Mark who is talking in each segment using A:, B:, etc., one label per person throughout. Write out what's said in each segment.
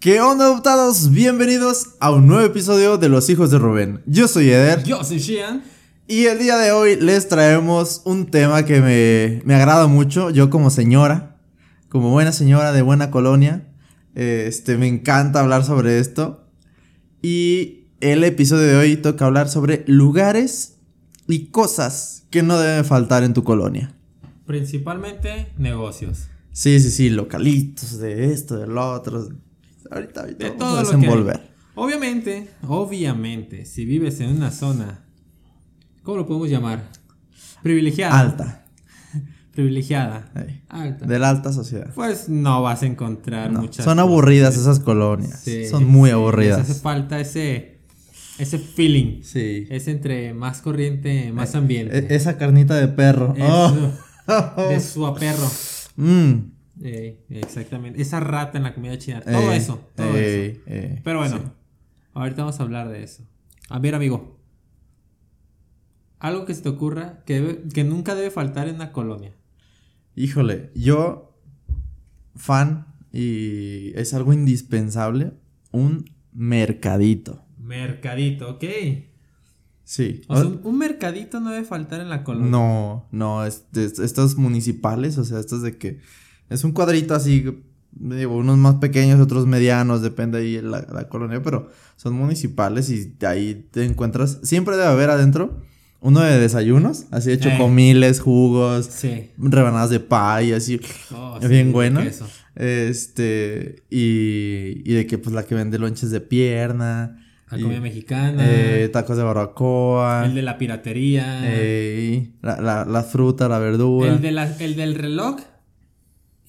A: ¿Qué onda, adoptados? Bienvenidos a un nuevo episodio de Los Hijos de Rubén. Yo soy Eder.
B: Yo soy Shian.
A: Y el día de hoy les traemos un tema que me, me agrada mucho. Yo como señora, como buena señora de buena colonia, este, me encanta hablar sobre esto. Y el episodio de hoy toca hablar sobre lugares y cosas que no deben faltar en tu colonia.
B: Principalmente negocios.
A: Sí, sí, sí, localitos de esto, de lo otro. Ahorita, ahorita
B: De
A: vamos
B: todo
A: a
B: lo que. Obviamente, obviamente, si vives en una zona, ¿cómo lo podemos llamar? Privilegiada.
A: Alta.
B: Privilegiada. Alta.
A: De la alta sociedad.
B: Pues no vas a encontrar
A: No,
B: muchas
A: son
B: cosas.
A: aburridas esas colonias.
B: Sí,
A: son muy
B: sí, Les hace
A: aburridas.
B: falta ese, ese feeling.
A: Sí.
B: Es entre más corriente, más ambiente.
A: E- esa carnita de perro. Oh.
B: De su aperro.
A: Mm.
B: Exactamente. Esa rata en la comida china. Todo eso. Todo eso. Pero bueno,
A: sí.
B: ahorita vamos a hablar de eso. A ver, amigo. Algo que se te ocurra que, debe- que nunca debe faltar en una colonia.
A: Híjole, yo, fan, y es algo indispensable, un mercadito.
B: Mercadito, ok.
A: Sí.
B: O sea, un, un mercadito no debe faltar en la colonia.
A: No, no, es, es- estos municipales, o sea, estos de que es un cuadrito así, digo, unos más pequeños, otros medianos, depende ahí la, la colonia, pero son municipales y de ahí te encuentras, siempre debe haber adentro uno de desayunos, así de
B: Eh.
A: chocomiles, jugos,
B: Sí.
A: rebanadas de pay, así,
B: Oh,
A: Es bien bueno. este, y, y de que pues la que vende lonches de pierna,
B: La
A: y,
B: comida mexicana.
A: eh, tacos de barbacoa.
B: el de la piratería.
A: Ey, la, la, la fruta, la verdura.
B: el, de la- el del reloj.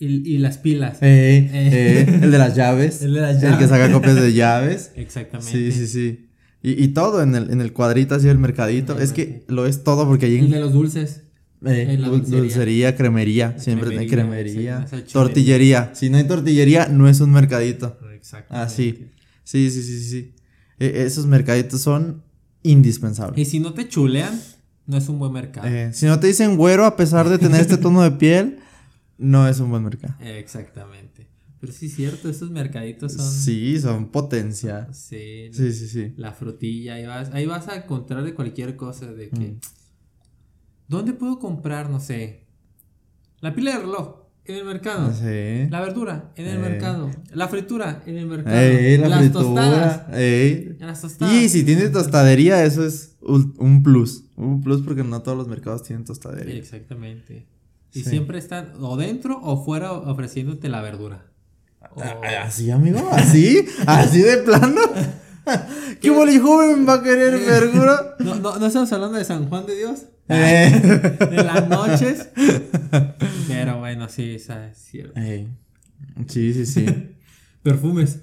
B: Y, y las pilas.
A: Ey,
B: Eh.
A: eh, el de las llaves.
B: El de las
A: El que
B: llaves.
A: saca copias de llaves.
B: Exactamente.
A: Sí, sí, sí. Y, y todo en el, en el cuadrito así del mercadito.
B: El
A: Es que lo es todo porque allí
B: El de los dulces.
A: eh,
B: en la
A: dul-
B: dulcería.
A: dulcería, cremería. Siempre hay
B: cremería,
A: cremería.
B: sí,
A: tortillería. Si no hay tortillería, no es un mercadito.
B: Exactamente.
A: Así. Sí, sí, sí, sí. sí. E- esos mercaditos son indispensables.
B: Y si no te chulean, no es un buen mercado.
A: Eh, si no te dicen güero a pesar de tener este tono de piel, no es un buen mercado.
B: Exactamente. Pero sí es cierto, esos mercaditos son.
A: Sí, son potencia.
B: Sí.
A: Sí, sí, sí.
B: La frutilla, ahí vas, ahí vas a encontrar de cualquier cosa. De que.
A: Mm.
B: ¿Dónde puedo comprar, no sé? La pila de reloj, en el mercado.
A: Sí.
B: La verdura, en el
A: Eh.
B: mercado. La fritura, en el mercado.
A: Ey, la
B: Las
A: fritura.
B: tostadas. En Las tostadas.
A: Y si tiene tostadería, eso es un plus. Un plus porque no todos los mercados tienen tostadería.
B: Exactamente. Y
A: Sí.
B: siempre están o dentro o fuera ofreciéndote la verdura. O-
A: Ah, ¿Así, amigo? ¿Así? ¿Así de plano? ¿Qué boli joven va a querer verdura?
B: No, no, no estamos hablando de San Juan de Dios.
A: Eh.
B: De las noches. Pero bueno, sí, esa es cierto.
A: Sí, sí, sí.
B: Perfumes.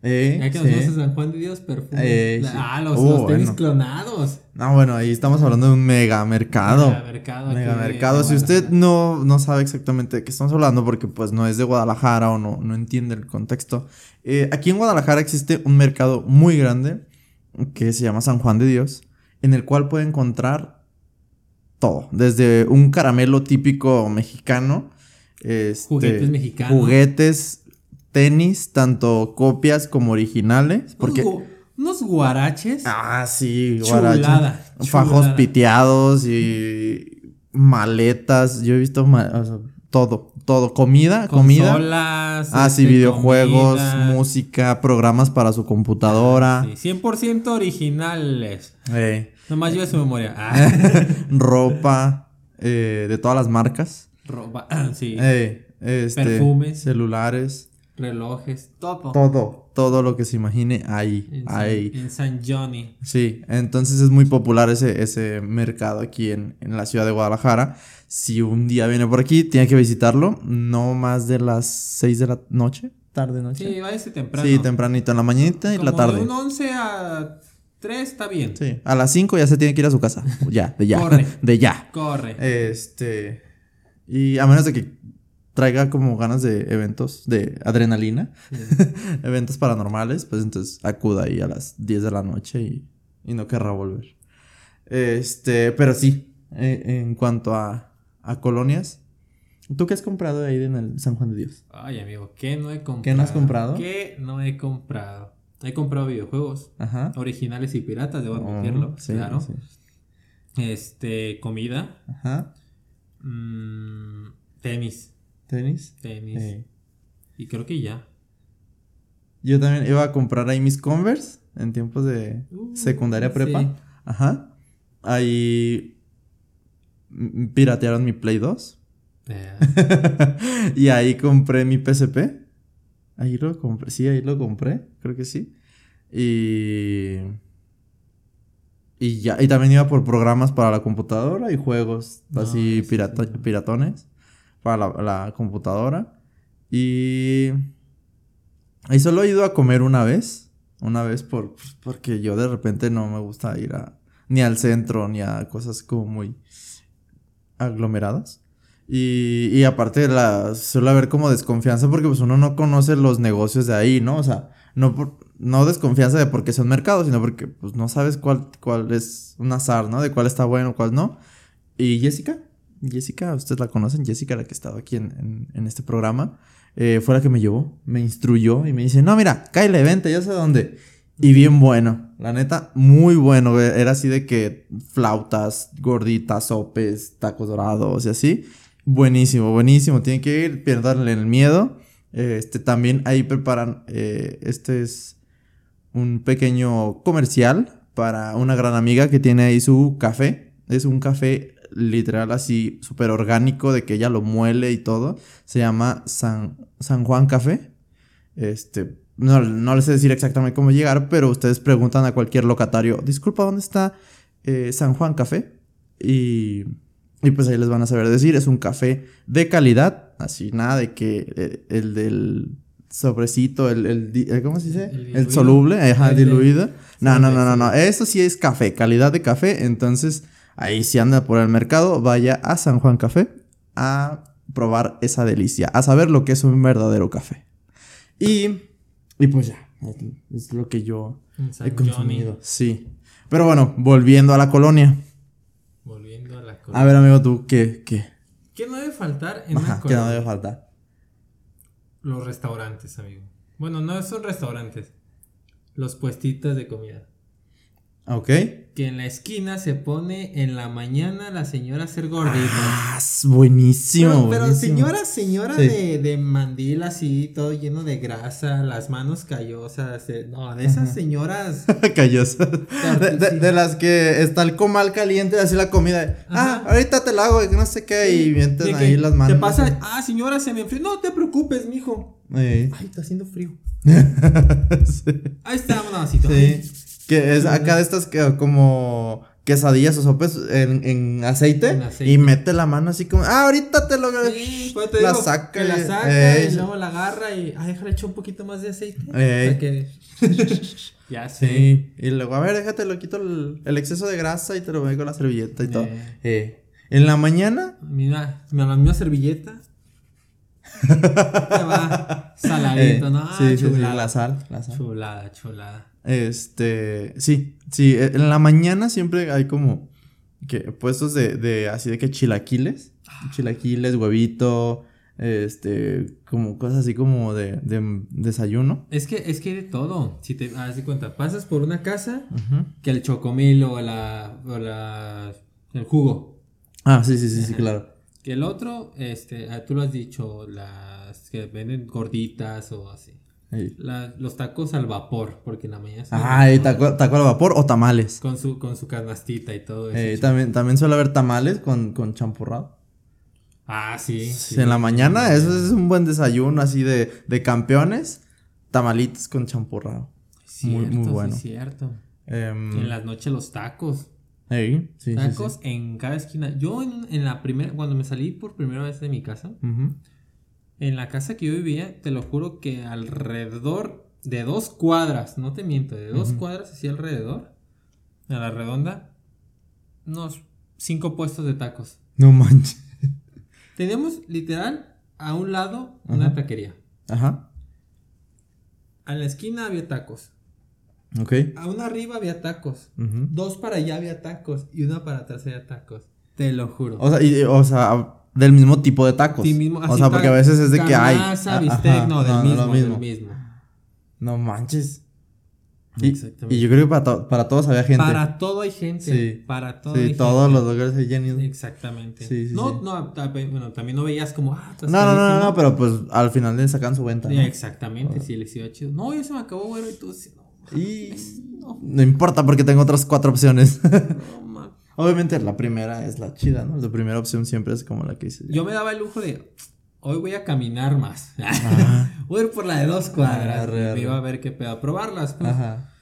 A: Eh,
B: Ya que
A: sí.
B: nos vamos a San Juan de Dios, perfumes.
A: Eh,
B: La-
A: sí.
B: Ah, los,
A: Uh,
B: los tenis
A: bueno.
B: clonados.
A: No, bueno, ahí estamos hablando de un mega mercado.
B: Megamercado aquí
A: Mega
B: de-
A: mercado.
B: de
A: Si usted no, no sabe exactamente de qué estamos hablando, porque pues no es de Guadalajara o no, no entiende el contexto. eh, aquí en Guadalajara existe un mercado muy grande que se llama San Juan de Dios, en el cual puede encontrar todo. Desde un caramelo típico mexicano. este,
B: Juguetes mexicanos.
A: Juguetes, tenis, tanto copias como originales. Porque.
B: Unos, gu- unos guaraches.
A: Ah, sí,
B: Chulada,
A: guaracha. Fajos piteados y maletas. Yo he visto ma- o sea, todo, todo. Comida, comida.
B: Consolas.
A: Ah, sí,
B: este,
A: videojuegos,
B: comida.
A: música, programas para su computadora.
B: Sí, 100% originales.
A: eh,
B: Nomás lleva su memoria. Ah,
A: ropa eh, de todas las marcas.
B: ropa. Sí.
A: eh, este,
B: Perfumes.
A: Celulares.
B: Relojes. Todo.
A: Todo, todo lo que se imagine ahí.
B: En San, en San Johnny.
A: Sí, entonces es muy popular ese, ese mercado aquí en, en la ciudad de Guadalajara. Si un día viene por aquí, tiene que visitarlo. No más de las 6 de la noche, tarde noche.
B: Sí, váyase temprano.
A: Sí, tempranito, en la mañanita y
B: Como
A: la tarde.
B: De un 11 a 3 está bien.
A: Sí, a las 5 ya se tiene que ir a su casa. Ya, de ya.
B: Corre.
A: De ya.
B: Corre.
A: Este. Y a menos de que traiga como ganas de eventos de adrenalina, eventos paranormales, pues entonces acuda ahí a las 10 de la noche y, y no querrá volver. Este, pero sí, eh, en cuanto a, a colonias, ¿Tú qué has comprado ahí en el San Juan de Dios?
B: Ay, amigo, ¿qué no he comprado?
A: ¿Qué no has comprado?
B: ¿Qué no he comprado? He comprado videojuegos
A: Ajá.
B: originales y piratas, debo
A: Oh,
B: admitirlo,
A: sí,
B: claro.
A: sí.
B: Este, comida,
A: Ajá.
B: mm, tenis,
A: ¿Tenis?
B: tenis.
A: Sí.
B: Y creo que ya.
A: Yo también iba a comprar ahí mis Converse en tiempos de
B: Uh,
A: secundaria prepa.
B: sí.
A: Ajá. Ahí piratearon mi Play 2.
B: Eh,
A: y ahí compré mi PSP. Ahí lo compré. Sí, ahí lo compré. Creo que sí. Y. Y ya. Y también iba por programas para la computadora y juegos así pirata-
B: sí.
A: piratones para la, computadora. Y. Ahí solo he ido a comer una vez. Una vez por, pues, porque yo de repente no me gusta ir a. Ni al centro, ni a cosas como muy aglomeradas. Y, y aparte la, suele haber como desconfianza porque pues uno no conoce los negocios de ahí, ¿no? O sea, no, por- no desconfianza de porque son mercados, sino porque pues no sabes cuál, cuál es un azar, ¿no? De cuál está bueno, cuál no. Y Jessica, Jessica, ustedes la conocen, Jessica, la que estaba aquí en, en- este programa, eh, fue la que me llevó, me instruyó y me dice, no, mira, cállate, vente, ya sé dónde. Y bien bueno, la neta, muy bueno. güey. Era así de que flautas, gorditas, sopes, tacos dorados y así. Buenísimo, buenísimo. Tienen que ir, perderle el miedo. Este, también ahí preparan, eh, este es un pequeño comercial para una gran amiga que tiene ahí su café. Es un café literal así súper orgánico de que ella lo muele y todo. Se llama San, San Juan Café. Este, no, no les sé decir exactamente cómo llegar, pero ustedes preguntan a cualquier locatario, disculpa, ¿dónde está eh, San Juan Café? Y, y pues ahí les van a saber decir, es un café de calidad, así nada de que eh, el del sobrecito, el, el eh, ¿cómo se dice?
B: El
A: soluble, ajá,
B: de-
A: diluido. No, no, no, no, no, eso sí es café, calidad de café, entonces ahí si anda por el mercado, vaya a San Juan Café a probar esa delicia, a saber lo que es un verdadero café. Y, y pues ya, es lo que yo he consumido. Sí. Pero bueno, volviendo a la colonia.
B: Volviendo a la
A: A
B: colonia.
A: ver, amigo, tú, ¿qué? ¿Qué?
B: ¿Qué no debe faltar en una
A: Ajá, ¿qué no
B: colonia?
A: debe faltar?
B: Los restaurantes, amigo. Bueno, no son restaurantes. Los puestitos de comida.
A: ¿Ok?
B: Que en la esquina se pone en la mañana la señora a hacer gordita.
A: Ah, buenísimo.
B: pero, pero
A: buenísimo.
B: señora, señora
A: Sí.
B: de, de mandil así, todo lleno de grasa, las manos callosas. eh, no, de esas
A: Ajá.
B: señoras.
A: Callosa. De, de- de las que está el comal caliente, así la comida. Ah, ahorita te la hago, no sé qué, y mienten
B: De
A: ahí las manos.
B: Te pasa, ah, señora, se me enfrió. No te preocupes, mijo.
A: Sí.
B: Ay, está haciendo frío.
A: sí.
B: Ahí está, vasito.
A: Sí. Que es acá de estas que como quesadillas o sopes en, en aceite,
B: En aceite.
A: y mete la mano así como, ah, ahorita te lo
B: Sí, pues te
A: la
B: digo,
A: saca,
B: que la
A: y-
B: saca
A: Ey,
B: y luego la agarra y ah, déjale echar un poquito más de aceite.
A: Ey.
B: Para que... ya sé.
A: Sí, y luego, a ver, déjate, lo quito el, el exceso de grasa y te lo voy con la servilleta y todo.
B: Eh.
A: Eh, En la mañana,
B: Mira, me la misma servilleta. Te va saladito,
A: eh,
B: ¿no? Ah,
A: sí,
B: chulada.
A: la sal, la sal.
B: Chulada, chulada.
A: Este, sí, sí, eh, en la mañana siempre hay como que puestos de, de así de que chilaquiles, chilaquiles, huevito, este, como cosas así como de, de desayuno.
B: Es que, es que hay de todo. Si te das cuenta, pasas por una casa que el chocomil o la, o la el jugo.
A: Ah, sí, sí, sí, sí, claro.
B: Que el otro, este, ah, tú lo has dicho, las que venden gorditas o así.
A: Sí.
B: La- los tacos al vapor, porque en la mañana se-
A: Ay, taco, taco al vapor o tamales.
B: con su con su canastita y todo eso.
A: Eh, también, también suele haber tamales con, con champurrado.
B: Ah, sí.
A: Sí, en la mañana, eso es un buen desayuno así de, de campeones. Tamalitos con champurrado. muy-
B: Cierto,
A: muy
B: sí,
A: bueno.
B: cierto.
A: Em,
B: En las noches los tacos.
A: ey, sí, sí,
B: tacos en cada esquina. Yo en, en la primera, cuando me salí por primera vez de mi casa,
A: Ujú.
B: En la casa que yo vivía, te lo juro que alrededor de dos cuadras, no te miento, de dos cuadras así alrededor, a la redonda, unos cinco puestos de tacos.
A: No manches.
B: Teníamos literal a un lado una taquería.
A: Ajá.
B: A la esquina había tacos.
A: Ok.
B: A una arriba había tacos. Dos para allá había tacos. Y una para atrás había tacos. Te lo juro.
A: O sea, y, o sea, del mismo tipo de tacos.
B: Sí, mismo-
A: o sea, porque a veces es de que hay.
B: bistec, no, del
A: no,
B: mismo,
A: lo
B: del
A: mismo.
B: mismo.
A: No manches. Y,
B: Exactamente.
A: y yo creo que para, to- para todos había gente.
B: Para todo hay gente.
A: Sí.
B: Para todo hay
A: sí, todos
B: gente.
A: los lugares hay llenos.
B: Exactamente.
A: Sí, sí,
B: no, no, bueno, también no veías como, ah,
A: No, no, no, no, no, pero pues al final le sacan su venta. ¿no?
B: exactamente, sí, les iba chido. No, ya se me acabó, güero, y tú sí, no.
A: Y
B: No,
A: no importa porque tengo otras cuatro opciones.
B: no,
A: Obviamente la primera es la chida, ¿no? La primera opción siempre es como la que dice.
B: Yo me daba el lujo de, hoy voy a caminar más. Voy a ir por la de dos cuadras.
A: Arre,
B: y
A: arre.
B: me iba a ver qué pedo, a probarlas. pues.
A: Ajá.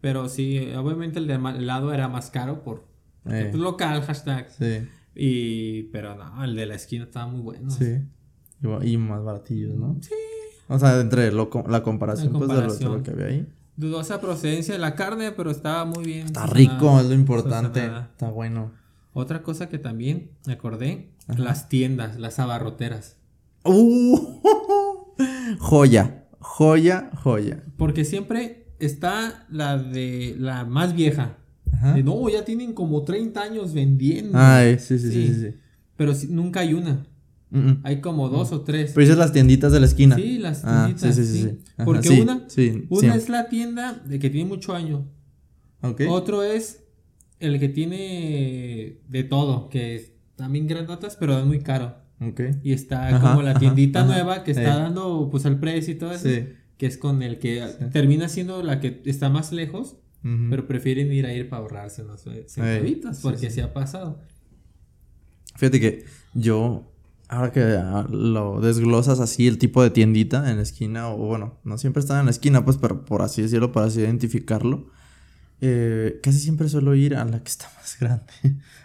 B: Pero sí, obviamente el de lado era más caro por
A: Eh,
B: pues, local, hashtag.
A: sí,
B: Y, pero no, el de la esquina estaba muy bueno.
A: sí. Y, y más baratillos, ¿no? Sí. O sea, entre lo, la comparación,
B: La
A: pues, de lo- de, lo, que había ahí.
B: Dudosa procedencia de la carne, pero estaba muy bien.
A: Está
B: sazonada,
A: rico, es lo importante.
B: sazonada.
A: Está bueno.
B: Otra cosa que también me acordé, las tiendas, las abarroteras.
A: ¡Uh! joya, joya, joya.
B: Porque siempre está la de la más vieja.
A: Ajá.
B: De, no, ya tienen como 30 años vendiendo.
A: Ay, sí, sí, sí,
B: Sí.
A: sí. sí.
B: Pero nunca hay una. Hay como dos o tres.
A: Pero dices las tienditas de la esquina.
B: Sí, las
A: Ah,
B: tienditas.
A: sí, sí, sí,
B: sí.
A: sí. Ajá,
B: Porque
A: sí,
B: una,
A: sí,
B: una es la tienda de que tiene mucho año. Otro es el que tiene de todo, que es también grandotas, pero es muy caro. Y está
A: Ajá,
B: como la tiendita
A: ajá.
B: nueva que está
A: Eh.
B: dando pues el precio y todo eso.
A: Sí.
B: Que es con el que termina siendo la que está más lejos, pero prefieren ir a ir para ahorrarse unos centavitos, porque se ha pasado.
A: Fíjate que yo, ahora que ah, lo desglosas así, el tipo de tiendita en la esquina, o bueno, no siempre están en la esquina, pues, pero por así decirlo, para así identificarlo, eh, casi siempre suelo ir a la que está más grande.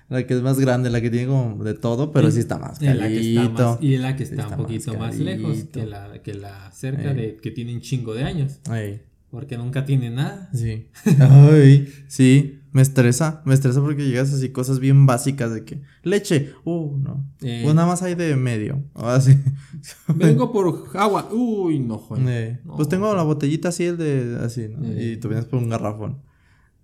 A: la que es más grande, la que tiene como de todo, pero sí está más
B: En la que está
A: carito.
B: más- y la que está,
A: Está
B: un
A: más
B: poquito más, lejos
A: carito.
B: que la, que la cerca
A: Eh.
B: de que tiene un chingo de años.
A: Ay,
B: Porque nunca tiene nada.
A: sí. Ay, sí, me estresa, me estresa porque llegas así cosas bien básicas de que leche, uh, no.
B: Eh.
A: Pues nada más hay de medio, o así.
B: Vengo por agua. Uy, no, joder.
A: Eh,
B: No.
A: Pues tengo la botellita así, el de así, ¿no?
B: Eh.
A: Y tú vienes por un garrafón.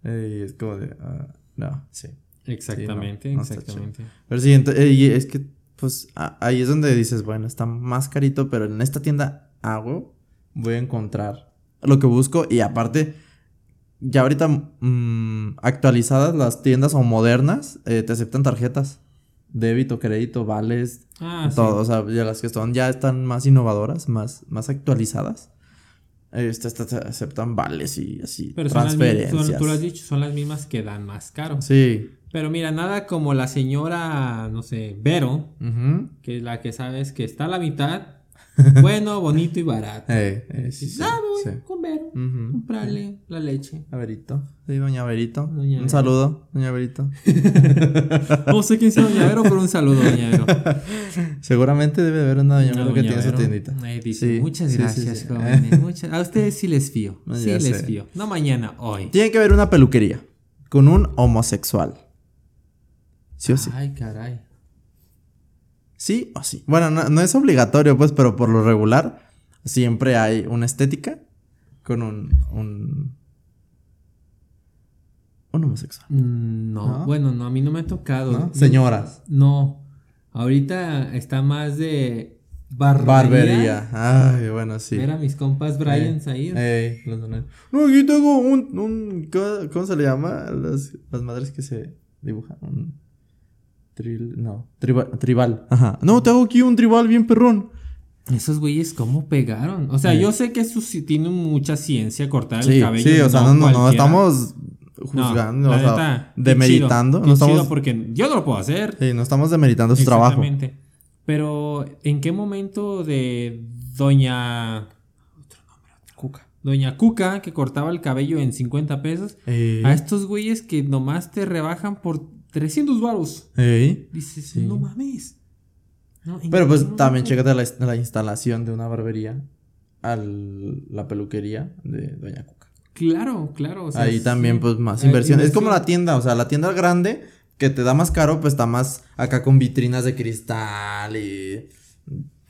A: Eh, y es como de, ah, no, sí.
B: Exactamente,
A: Sí, no,
B: exactamente.
A: Pero sí, y es que, pues, ahí es donde dices, bueno, está más carito, pero en esta tienda hago, voy a encontrar lo que busco. Y aparte, ya ahorita mm, actualizadas las tiendas o modernas, eh, te aceptan tarjetas. Débito, crédito, vales,
B: Ah, sí.
A: todo. O sea, ya las que son ya están más innovadoras, más, más actualizadas. Este, estas te aceptan vales y así,
B: Pero son las, mismas,
A: transferencias.
B: son- tú lo has dicho, son las mismas que dan más caro.
A: Sí.
B: Pero mira, nada como la señora, no sé, Vero, que es la que sabes que está a la mitad, bueno, bonito y barato.
A: Eh, eh, sí,
B: ah,
A: sí. Ujú.
B: comprarle la leche.
A: Averito. Sí, doña Averito.
B: Doña
A: un
B: Vero.
A: saludo, doña Averito.
B: No sé quién sea Doña Vero, pero un saludo, Doña Vero.
A: Seguramente debe haber una doña Vero que
B: Doña
A: tiene su tiendita.
B: Dice,
A: Sí,
B: muchas gracias, jóvenes. muchas- A ustedes sí les fío.
A: No,
B: Sí les
A: sé.
B: fío. No mañana, hoy.
A: Tiene que haber una peluquería con un homosexual. ¿Sí o sí?
B: Ay, caray.
A: Sí o sí. Bueno, no, no es obligatorio, pues, pero por lo regular siempre hay una estética con un. un. un homosexual.
B: Mm, No,
A: ¿No?
B: bueno, no, a mí no me ha tocado.
A: ¿No? Señoras.
B: No. Ahorita está más de barbería.
A: Barbería. Ay, bueno, sí.
B: Ver a mis compas Bryans ahí.
A: Ey, los. No, aquí tengo un. un ¿cómo, cómo se le llama? Las, las madres que se dibujan. Un. Tril, no. Tribal, tribal. Ajá. No, tengo aquí un tribal bien perrón.
B: Esos güeyes, ¿cómo pegaron? O sea,
A: Sí.
B: yo sé que eso sí tiene mucha ciencia cortar el
A: Sí,
B: cabello.
A: sí, o sea, no, no, no, estamos
B: No,
A: juzgando,
B: la
A: o sea, demeritando.
B: chido,
A: no
B: chido
A: estamos,
B: porque yo no lo puedo hacer.
A: sí, no estamos demeritando su trabajo.
B: Exactamente. Pero, ¿en qué momento de Doña.
A: Cuca.
B: Doña Cuca, que cortaba el cabello en 50 pesos,
A: Ey,
B: a estos güeyes que nomás te rebajan por 300 varos?
A: ey.
B: Dices,
A: Sí.
B: no mames. No, ¿en
A: Pero pues
B: momento?
A: también chécate la, la instalación de una barbería a la peluquería de Doña Cuca.
B: Claro, claro. o sea,
A: Ahí también, pues, más inversión. Es como la tienda, o sea, la tienda grande que te da más caro, pues está más acá con vitrinas de cristal y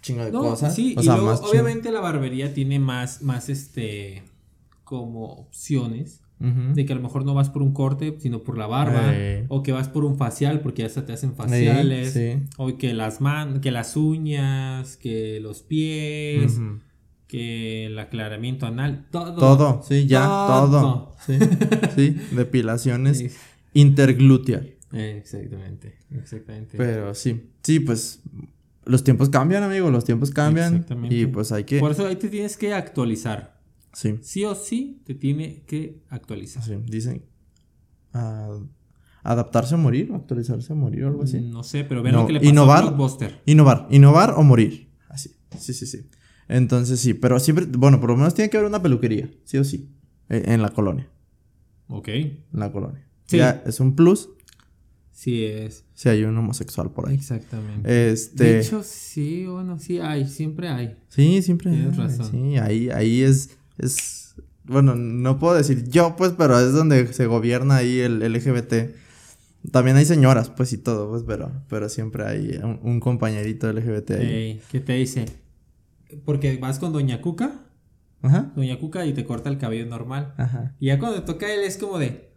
A: chingo de
B: No,
A: cosas.
B: sí,
A: o
B: y luego,
A: más
B: obviamente la barbería tiene más, más este, como opciones. De que a lo mejor no vas por un corte, sino por la barba. O que vas por un facial porque ya se te hacen faciales.
A: Sí.
B: O que las man que las uñas, que los pies, que el aclaramiento anal, todo.
A: Todo, sí, ya, todo. Sí, sí, depilaciones
B: Sí.
A: intergluteal.
B: Eh, exactamente, exactamente.
A: Pero sí, sí, pues los tiempos cambian, amigo, los tiempos cambian.
B: Exactamente.
A: Y pues hay que...
B: Por eso ahí te tienes que actualizar.
A: Sí,
B: Sí o sí te tiene que actualizar.
A: sí, dicen... ah, adaptarse o morir, actualizarse o morir o algo así.
B: No sé, pero ven
A: No,
B: lo que le pasó
A: innovar.
B: a Blockbuster.
A: Innovar, innovar o morir. Así, sí, sí, sí. Entonces sí, pero siempre, bueno, por lo menos tiene que haber una peluquería, sí o sí, eh, en la colonia,
B: Ok.
A: en la colonia.
B: Sí.
A: Ya es un plus
B: Sí es.
A: si hay un homosexual por ahí.
B: Exactamente.
A: Este,
B: De hecho, sí, bueno, sí hay, siempre hay.
A: sí, siempre.
B: tienes
A: hay,
B: razón.
A: Sí, ahí, ahí es, es, bueno, no puedo decir yo, pues, pero es donde se gobierna ahí el LGBT. También hay señoras, pues, y todo, pues, pero, pero siempre hay un, un compañerito LGBT ahí.
B: Ey, ¿Qué te dice? Porque vas con Doña Cuca,
A: Ajá,
B: Doña Cuca y te corta el cabello normal.
A: ajá.
B: Y ya cuando te toca él es como de,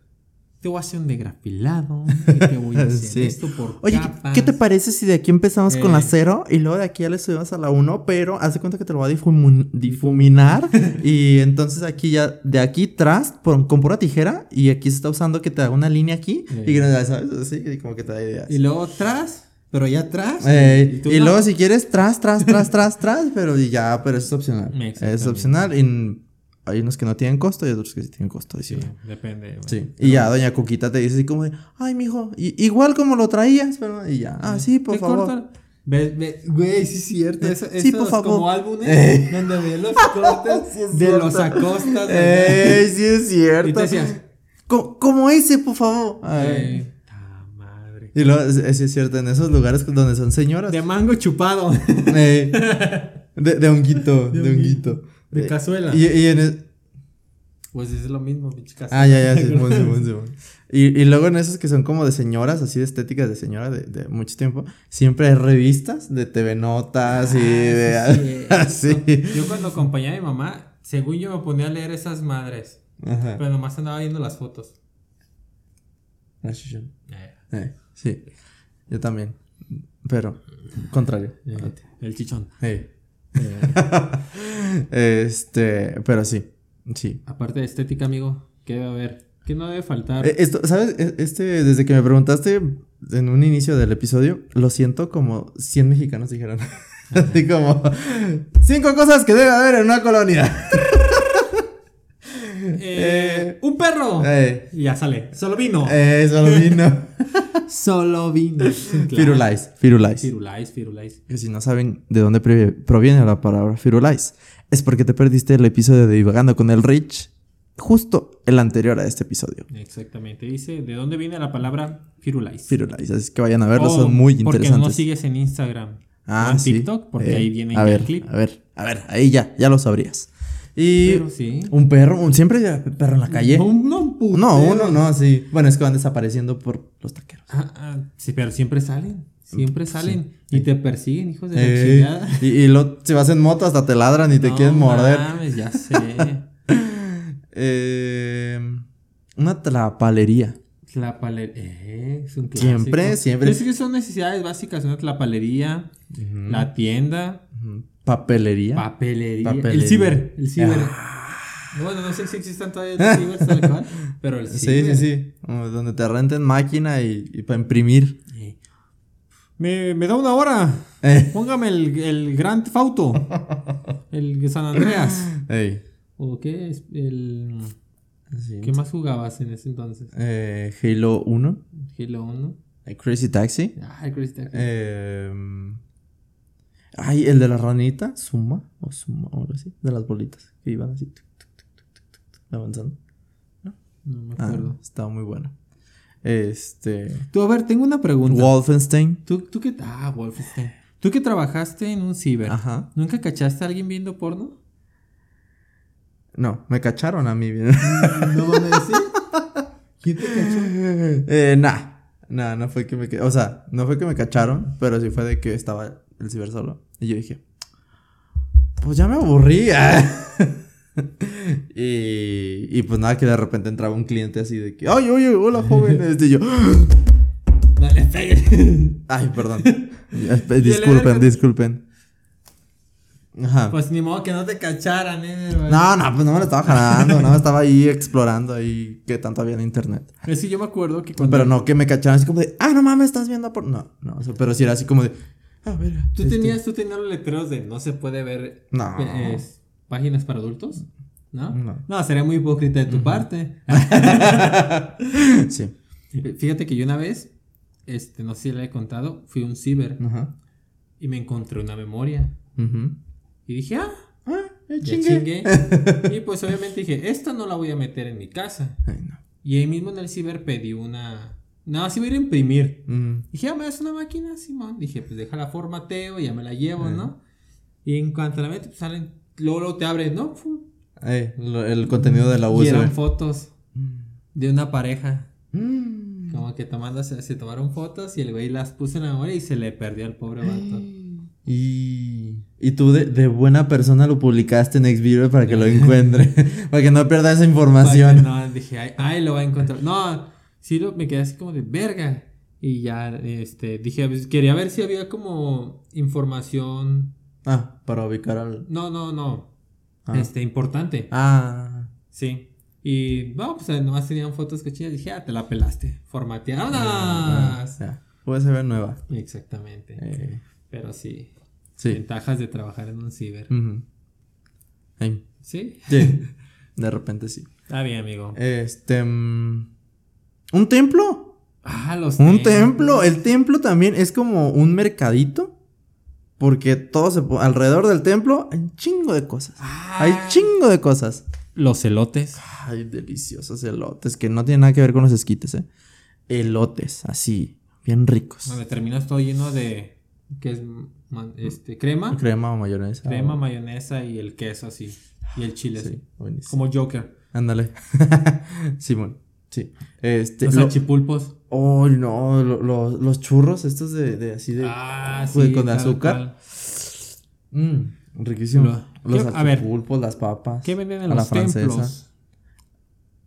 B: te voy a hacer un degrafilado, y te voy a hacer
A: Sí.
B: esto por
A: Oye, ¿qué-
B: capas.
A: ¿qué te parece si de aquí empezamos con la
B: Eh.
A: 0 y luego de aquí ya le subimos a la 1? Pero haz de cuenta que te lo va a difumu- difuminar y entonces aquí ya, de aquí tras, por- con pura tijera y aquí se está usando que te haga una línea aquí
B: Eh.
A: y que no sabes, así y como que te da ideas.
B: Y luego atrás, pero ya atrás.
A: Eh, y
B: no.
A: luego si quieres tras, tras, tras, tras, tras, pero ya, pero eso es opcional. Es opcional y hay unos que no tienen costo y otros que sí tienen costo.
B: Sí, depende. güey.
A: Sí, y ya doña Cuquita te dice así como de, ay, mijo, y- igual como lo traías, pero y ya, ah, sí, por favor.
B: Ve, ve, güey, sí es cierto.
A: Eh,
B: Eso,
A: sí, por favor.
B: como álbumes
A: Eh.
B: donde ve los cortes
A: Sí
B: de
A: cierto.
B: los acostas.
A: Ey, sí es cierto.
B: Y te decías,
A: Co- como ese, por favor. Ay.
B: eh, ta madre.
A: Y luego, es- sí es cierto, en esos lugares donde son señoras.
B: De mango chupado.
A: De, de honguito, de,
B: De
A: honguito.
B: De cazuela.
A: Y, y en el-
B: Pues es lo mismo, pinche casa.
A: Ah, ya, ya, Simón, Simón, Simón. Y, y luego en esos que son como de señoras, así de estéticas de señora de, de mucho tiempo, siempre hay revistas de TV Notas y de
B: Ah, sí,
A: así.
B: Yo cuando acompañaba a mi mamá, según yo me ponía a leer esas madres.
A: Ajá.
B: Pero nomás andaba viendo las fotos.
A: Ah, sí, sí.
B: Eh,
A: sí, yo también. Pero, contrario.
B: eh, el chichón.
A: Hey. Este, pero sí, sí.
B: aparte de estética, amigo, ¿qué debe haber? ¿Qué no debe faltar?
A: Eh, Esto, ¿sabes? E- Este, desde que me preguntaste en un inicio del episodio, lo siento como 100 mexicanos dijeron. Así como, cinco cosas que debe haber en una colonia.
B: Eh, un perro.
A: Eh,
B: Y ya sale. Solo vino.
A: eh, solo vino.
B: Solo vino. Claro.
A: Firulais, Firulais.
B: Firulais, Firulais.
A: Que si no saben de dónde proviene la palabra Firulais, es porque te perdiste el episodio de Divagando con el Rich, justo el anterior a este episodio.
B: Exactamente. Dice, ¿de dónde viene la palabra Firulais?
A: Firulais, así que vayan a verlo,
B: O
A: son muy
B: Porque no
A: interesantes.
B: nos sigues en Instagram. o
A: Ah,
B: en
A: sí.
B: TikTok, porque
A: Eh,
B: ahí viene
A: a ver,
B: el clip.
A: A ver, a ver, ahí ya, ya lo sabrías. Y
B: Pero sí.
A: un perro, un, siempre hay perro en la calle.
B: No, no, un putero.
A: No, uno no, sí. Bueno, es que van desapareciendo por los taqueros.
B: Ah, ah, sí, pero siempre salen. Siempre salen. Y te persiguen, hijos de la
A: Eh,
B: chingada.
A: y, y lo, si vas en moto hasta te ladran y te
B: No
A: quieren morder.
B: mames, ya sé.
A: Eh, una tlapalería.
B: Tlapalería. Eh, es un clásico.
A: Siempre, siempre.
B: Es que son necesidades básicas. Una tlapalería, la tienda,
A: Ujú. Papelería.
B: papelería.
A: Papelería.
B: El ciber. El ciber.
A: Ah.
B: Bueno, no sé si existan todavía los cibers tal cual. Pero el
A: sí,
B: ciber.
A: sí, sí. Como Donde te renten máquina y, para imprimir.
B: Me, me da una hora.
A: Eh.
B: Póngame el, el Grand Fauto. El de San Andreas.
A: Ey.
B: ¿O qué es? El...
A: Sí.
B: ¿Qué más jugabas en ese entonces?
A: Eh, Halo 1.
B: Halo 1.
A: eh, Crazy Taxi.
B: Ah, el Crazy Taxi.
A: Eh, ay, el de la ranita. Suma. O Suma o algo así. De las bolitas. Que iban así. tuc, tuc, tuc, avanzando.
B: No me
A: Ah,
B: acuerdo.
A: estaba muy bueno. Este.
B: Tú, a ver, tengo una pregunta.
A: Wolfenstein.
B: ¿Tú, tú que... Ah, Wolfenstein. ¿Tú que trabajaste en un ciber?
A: Ajá.
B: ¿Nunca cachaste a alguien viendo porno?
A: No, me cacharon a mí.
B: No mames, ¿sí? ¿Quién te cachó?
A: eh, nah. Nah, no fue que me. O sea, no fue que me cacharon, pero sí fue de que estaba el ciber solo. Y yo dije, pues ya me aburrí. y, y pues nada, que de repente entraba un cliente así de que, ay, oye, hola joven. Este, y yo,
B: Dale, pegue.
A: ay, perdón. disculpen, disculpen. Ajá.
B: Pues ni modo que no te cacharan, eh.
A: No, no, pues no me lo estaba jalando, no, estaba ahí explorando ahí que tanto había en internet.
B: Es que yo me acuerdo que cuando.
A: Pero no que me cacharan así como de, ah, no mames, estás viendo por. No, no, o sea, pero sí era así como de, a ver.
B: ¿Tú
A: este,
B: tenías, tú tenías los letreros de no se puede ver
A: No.
B: eh, páginas para adultos? ¿No?
A: No.
B: sería muy hipócrita de tu parte.
A: Sí.
B: Fíjate que yo una vez, este, no sé si le he contado, fui a un ciber y me encontré una memoria. Y dije, ah,
A: Ah, ya
B: ya
A: chingué.
B: chingué. y pues obviamente dije, esta no la voy a meter en mi casa.
A: Ay, no.
B: Y ahí mismo en el ciber pedí una. No, sí voy a ir a imprimir.
A: Mm.
B: Dije, ah, me das una máquina, Simón. Dije, pues déjala formateo, ya me la llevo, ¿no? Y en cuanto la meto, pues salen. Luego, luego te abre, ¿no?
A: Eh, lo- el contenido de la
B: Y eran
A: USB.
B: fotos de una pareja.
A: Mm.
B: Como que tomando, se, se tomaron fotos y el güey las puso en la memoria y se le perdió al pobre vato.
A: Y, y tú de, de buena persona lo publicaste en Xvideo para que lo encuentre. para que no pierda esa información.
B: No, dije, ay, ay, lo va a encontrar. No, sí, lo, me quedé así como de verga. Y ya, este, dije, pues, quería ver si había como información.
A: Ah, para ubicar al.
B: No, no, no.
A: Ah.
B: Este, importante.
A: Ah.
B: Sí. Y, no, pues nomás tenían fotos cochinas. Dije, ah, te la pelaste. Formateadas.
A: Ah, ya. USB nueva.
B: Exactamente.
A: Eh,
B: Pero sí.
A: sí.
B: Ventajas de trabajar en un ciber. Sí.
A: sí. De repente sí.
B: Está bien, amigo.
A: Este. mm, ¿Un templo?
B: Ah, los
A: Un
B: templos.
A: templo. El templo también es como un mercadito. Porque todo se alrededor del templo hay un chingo de cosas.
B: Ah.
A: Hay chingo de cosas.
B: Los elotes.
A: Ay, deliciosos elotes. Que no tienen nada que ver con los esquites, eh. Elotes, así. Bien ricos.
B: Donde terminas todo lleno de. ¿Qué es? Este, crema.
A: Crema o mayonesa.
B: Crema,
A: o-
B: mayonesa y el queso así. Y el chile
A: Sí,
B: así. Como Joker.
A: Ándale. Simón. Sí. Este.
B: Los
A: lo-
B: salchipulpos.
A: Oh, no. lo- lo- los churros, estos de, de así de.
B: Ah,
A: pues,
B: sí.
A: con azúcar. Mm, riquísimo.
B: Lo-
A: los
B: ¿Qué- a ver,
A: pulpos, las papas.
B: ¿Qué venden
A: a
B: en
A: la
B: los
A: francesa.
B: templos?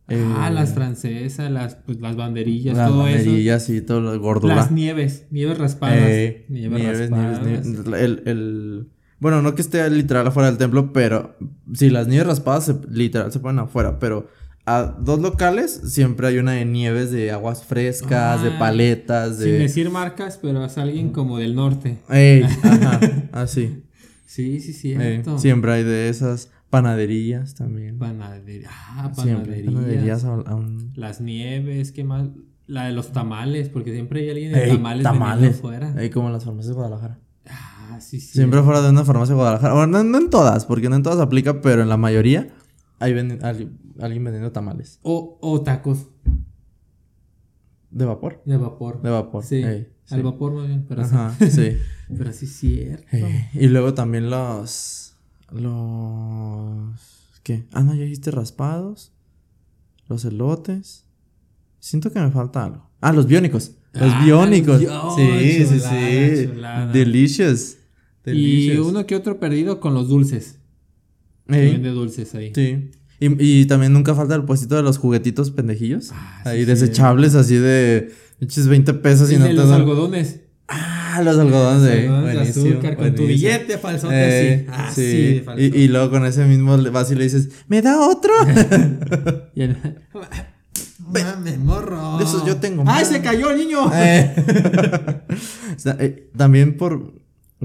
B: Ah,
A: Eh,
B: las francesas, las, pues, las banderillas,
A: Las
B: todo eso.
A: banderillas y todo lo gordura.
B: Las nieves, nieves raspadas.
A: Eh,
B: nieves,
A: nieves,
B: raspadas.
A: nieves, nieves. El, el- Bueno, no que esté literal afuera del templo, pero sí, las nieves raspadas se- literal se ponen afuera, pero a dos locales siempre hay una de nieves de aguas frescas, de
B: Ah,
A: paletas,
B: Sin
A: de...
B: decir marcas, pero es alguien como del norte.
A: Ey, ajá, así.
B: Sí, sí,
A: Eh,
B: cierto.
A: siempre hay de esas panaderías también.
B: Panadería. Ah, panaderías.
A: panaderías a- a un-
B: Las nieves, ¿qué más? La de los tamales, porque siempre hay alguien de
A: Ey,
B: tamales, tamales. afuera.
A: Ey, como en las farmacias de Guadalajara.
B: Ah, sí, sí.
A: Siempre fuera de una farmacia de Guadalajara. Bueno, no, no en todas, porque no en todas aplica, pero en la mayoría hay vendi- alguien, alguien vendiendo tamales.
B: O, o tacos
A: ¿De vapor?
B: de vapor.
A: De vapor.
B: Sí,
A: sí.
B: al vapor más bien, pero
A: Ajá,
B: sí.
A: sí.
B: Pero sí es cierto.
A: Y luego también los. Los. ¿Qué? Ah, no, ya dijiste raspados. Los elotes. Siento que me falta algo. Ah, los biónicos. Los
B: Ah,
A: biónicos.
B: bio-
A: sí, sí, sí.
B: chulada.
A: Delicious.
B: Y uno que otro perdido con los dulces. Que
A: Ey,
B: Vende dulces ahí.
A: Sí. Y, y también nunca falta el puestito de los juguetitos pendejillos.
B: Ah, sí,
A: ahí
B: sí.
A: desechables, así de. Eches 20 pesos y
B: Y
A: no
B: de
A: te
B: los
A: dan-
B: algodones.
A: Ah, los algodones de. Buenísimo,
B: azúcar con tu billete falsote
A: Eh,
B: así. Ah,
A: sí.
B: sí, de falso.
A: y, y luego con ese mismo vas y le dices, ¿me da otro?
B: Mames, morro.
A: De esos yo tengo
B: ¡Ay, se cayó el niño!
A: Eh. O sea, eh, también por,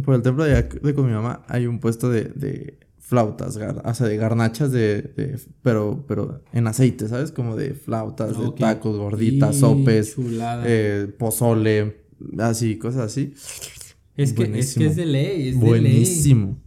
A: por el templo de, de con mi mamá hay un puesto de, de flautas, gar- o sea, de garnachas de, de- pero, pero en aceite, ¿sabes? Como de flautas, de tacos, gorditas,
B: Y
A: sopes, eh, pozole, así, cosas así.
B: es, que, es
A: buenísimo.
B: que es de ley, es de ley.
A: Buenísimo.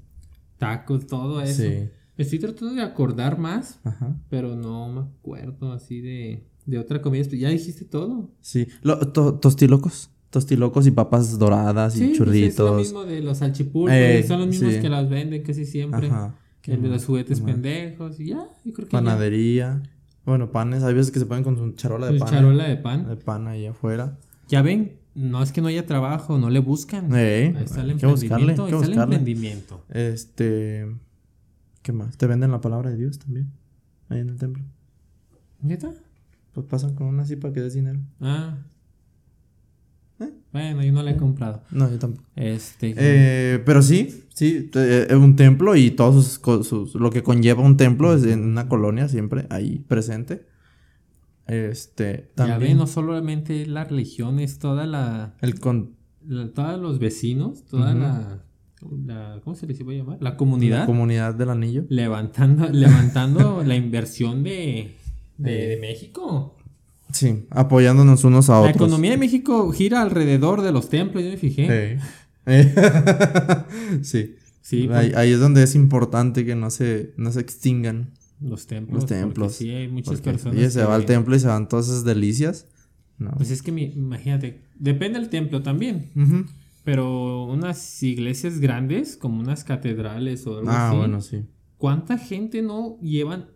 B: Tacos, todo eso.
A: Sí.
B: Estoy tratando de acordar más,
A: Ajá.
B: pero no me acuerdo así de, de otra comida. Ya dijiste todo.
A: Sí. Lo- to- tostilocos. Tostilocos y papas doradas y
B: Sí,
A: churritos.
B: es lo mismo de los salchipulpos.
A: Eh,
B: son los mismos
A: sí.
B: que las venden casi siempre.
A: Ajá.
B: Que el de los juguetes pendejos y ya. Yo creo que ya.
A: Panadería. Bueno, panes. Hay veces que se ponen con su charola de
B: Pues
A: pan.
B: charola de pan.
A: De pan ahí afuera.
B: Ya ven, no es que no haya trabajo, no le buscan.
A: Eh,
B: Ahí está el
A: buscarle,
B: emprendimiento.
A: hay
B: Ahí está el
A: buscarle.
B: emprendimiento.
A: Este. ¿Qué más? ¿Te venden la palabra de Dios también? Ahí en el templo.
B: ¿Neta?
A: Pues pasan con una así para que des dinero.
B: Ah.
A: ¿Eh?
B: Bueno, yo no la he comprado.
A: No, yo tampoco.
B: Este.
A: Eh, pero sí, sí, eh, es un templo y todos sus, sus- lo que conlleva un templo es en una colonia siempre ahí presente. Este,
B: ya ve,
A: también
B: no solamente la religión, es toda la.
A: el con
B: la- todos los vecinos, toda la, la- ¿Cómo se les iba a llamar? La
A: la
B: comunidad.
A: comunidad del anillo.
B: levantando levantando la inversión de, de, de México.
A: Sí, apoyándonos unos a
B: La
A: otros.
B: economía de México gira alrededor de los templos, yo me fijé.
A: Sí. Sí.
B: Pues,
A: ahí es donde es importante que no se, no se extingan
B: los templos.
A: los templos.
B: Sí, hay muchas
A: Porque,
B: personas.
A: oye, se
B: que-
A: va al templo y se van todas esas delicias. No.
B: Pues es que mi- imagínate, depende del templo también. Pero unas iglesias grandes, como unas catedrales o algo
A: Ah,
B: así,
A: bueno, sí.
B: ¿cuánta gente no llevan